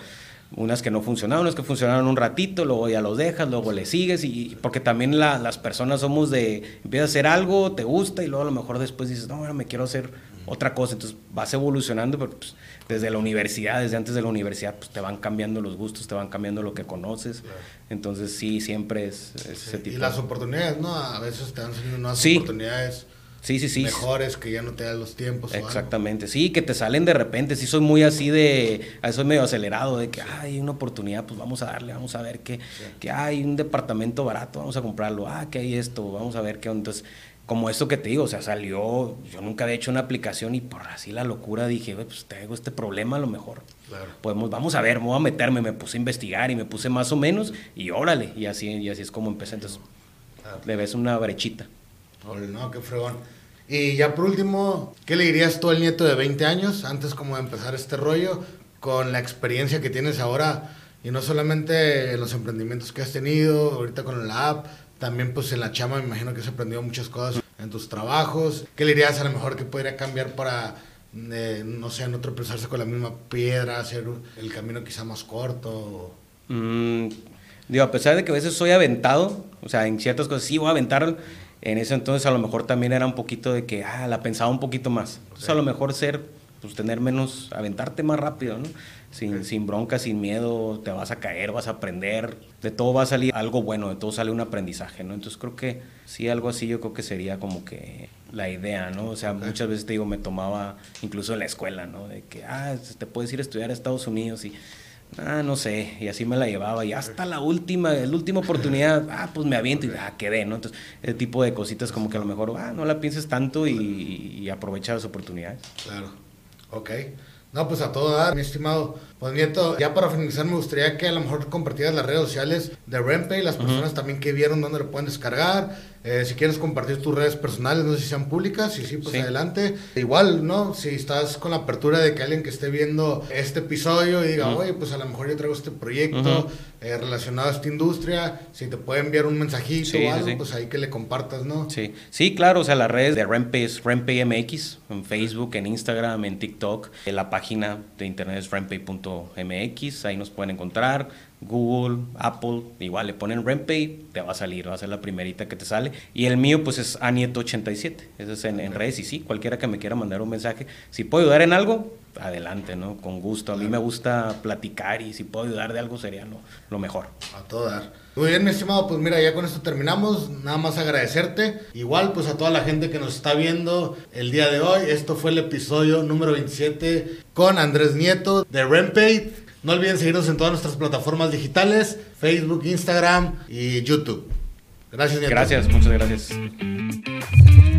unas que no funcionaron, unas que funcionaron un ratito, luego ya los dejas, luego le sigues, y porque también la, las personas somos de, empiezas a hacer algo, te gusta, y luego a lo mejor después dices, no, bueno, me quiero hacer otra cosa, entonces vas evolucionando, pero pues, desde la universidad, desde antes de la universidad, pues te van cambiando los gustos, te van cambiando lo que conoces, claro. entonces sí, siempre es, es sí. ese tipo. Y las oportunidades, ¿no? A veces te dan saliendo nuevas sí. oportunidades. Sí, sí, sí. Mejores que ya no te dan los tiempos. Exactamente, sí, que te salen de repente. Sí, soy muy así de. Soy medio acelerado, de que hay una oportunidad, pues vamos a darle, vamos a ver que, sí. que hay un departamento barato, vamos a comprarlo. Ah, que hay esto, vamos a ver qué. Entonces, como esto que te digo, o sea, salió. Yo nunca había hecho una aplicación y por así la locura dije, pues tengo este problema a lo mejor. Claro. Podemos, vamos a ver, me voy a meterme, me puse a investigar y me puse más o menos y órale. Y así, y así es como empecé. Entonces, claro. le ves una brechita. No, qué fregón. Y ya por último, ¿qué le dirías tú al nieto de 20 años, antes como de empezar este rollo, con la experiencia que tienes ahora, y no solamente los emprendimientos que has tenido, ahorita con la app, también pues en la chama me imagino que has aprendido muchas cosas en tus trabajos, ¿qué le dirías a lo mejor que podría cambiar para, eh, no sé, no tropezarse con la misma piedra, hacer el camino quizá más corto? Mm, digo, a pesar de que a veces soy aventado, o sea, en ciertas cosas sí voy a aventar en ese entonces a lo mejor también era un poquito de que, ah, la pensaba un poquito más. Entonces a lo mejor ser, pues tener menos, aventarte más rápido, ¿no? Sin, okay. sin bronca, sin miedo, te vas a caer, vas a aprender, de todo va a salir algo bueno, de todo sale un aprendizaje, ¿no? Entonces creo que sí, algo así yo creo que sería como que la idea, ¿no? O sea, okay. muchas veces te digo, me tomaba incluso en la escuela, ¿no? De que, ah, te puedes ir a estudiar a Estados Unidos y ah, no sé, y así me la llevaba, y hasta la última, la última oportunidad, ah, pues me aviento y ah, quedé, ¿no? Entonces, ese tipo de cositas como que a lo mejor, ah, no la pienses tanto y, y aprovecha las oportunidades. Claro, ok. No, pues a todo dar, mi estimado. Pues Nieto, ya para finalizar me gustaría que a lo mejor compartieras las redes sociales de Rempay, las personas uh -huh. también que vieron dónde lo pueden descargar. Eh, si quieres compartir tus redes personales, no sé si sean públicas, si sí, pues sí. adelante. Igual, ¿no? Si estás con la apertura de que alguien que esté viendo este episodio y diga, uh -huh. oye, pues a lo mejor yo traigo este proyecto uh -huh. eh, relacionado a esta industria, si te puede enviar un mensajito sí, o algo, sí. pues ahí que le compartas, ¿no? Sí, sí, claro, o sea, las redes de Rempay es Rempay MX, en Facebook, en Instagram, en TikTok, en la página de internet es rempay.mx, ahí nos pueden encontrar. Google, Apple, igual le ponen RentPay, te va a salir, va a ser la primerita que te sale. Y el mío pues es Anieto87, ese es en, en, redes y sí, cualquiera que me quiera mandar un mensaje, si puedo ayudar en algo, adelante, ¿no? Con gusto. A mí me gusta platicar y si puedo ayudar de algo sería lo, lo mejor. A todo dar. Muy bien, mi estimado, pues mira, ya con esto terminamos. Nada más agradecerte. Igual, pues a toda la gente que nos está viendo el día de hoy. Esto fue el episodio número 27 con Andrés Nieto de RentPay. No olviden seguirnos en todas nuestras plataformas digitales, Facebook, Instagram y YouTube. Gracias, Nieto. Gracias, muchas gracias.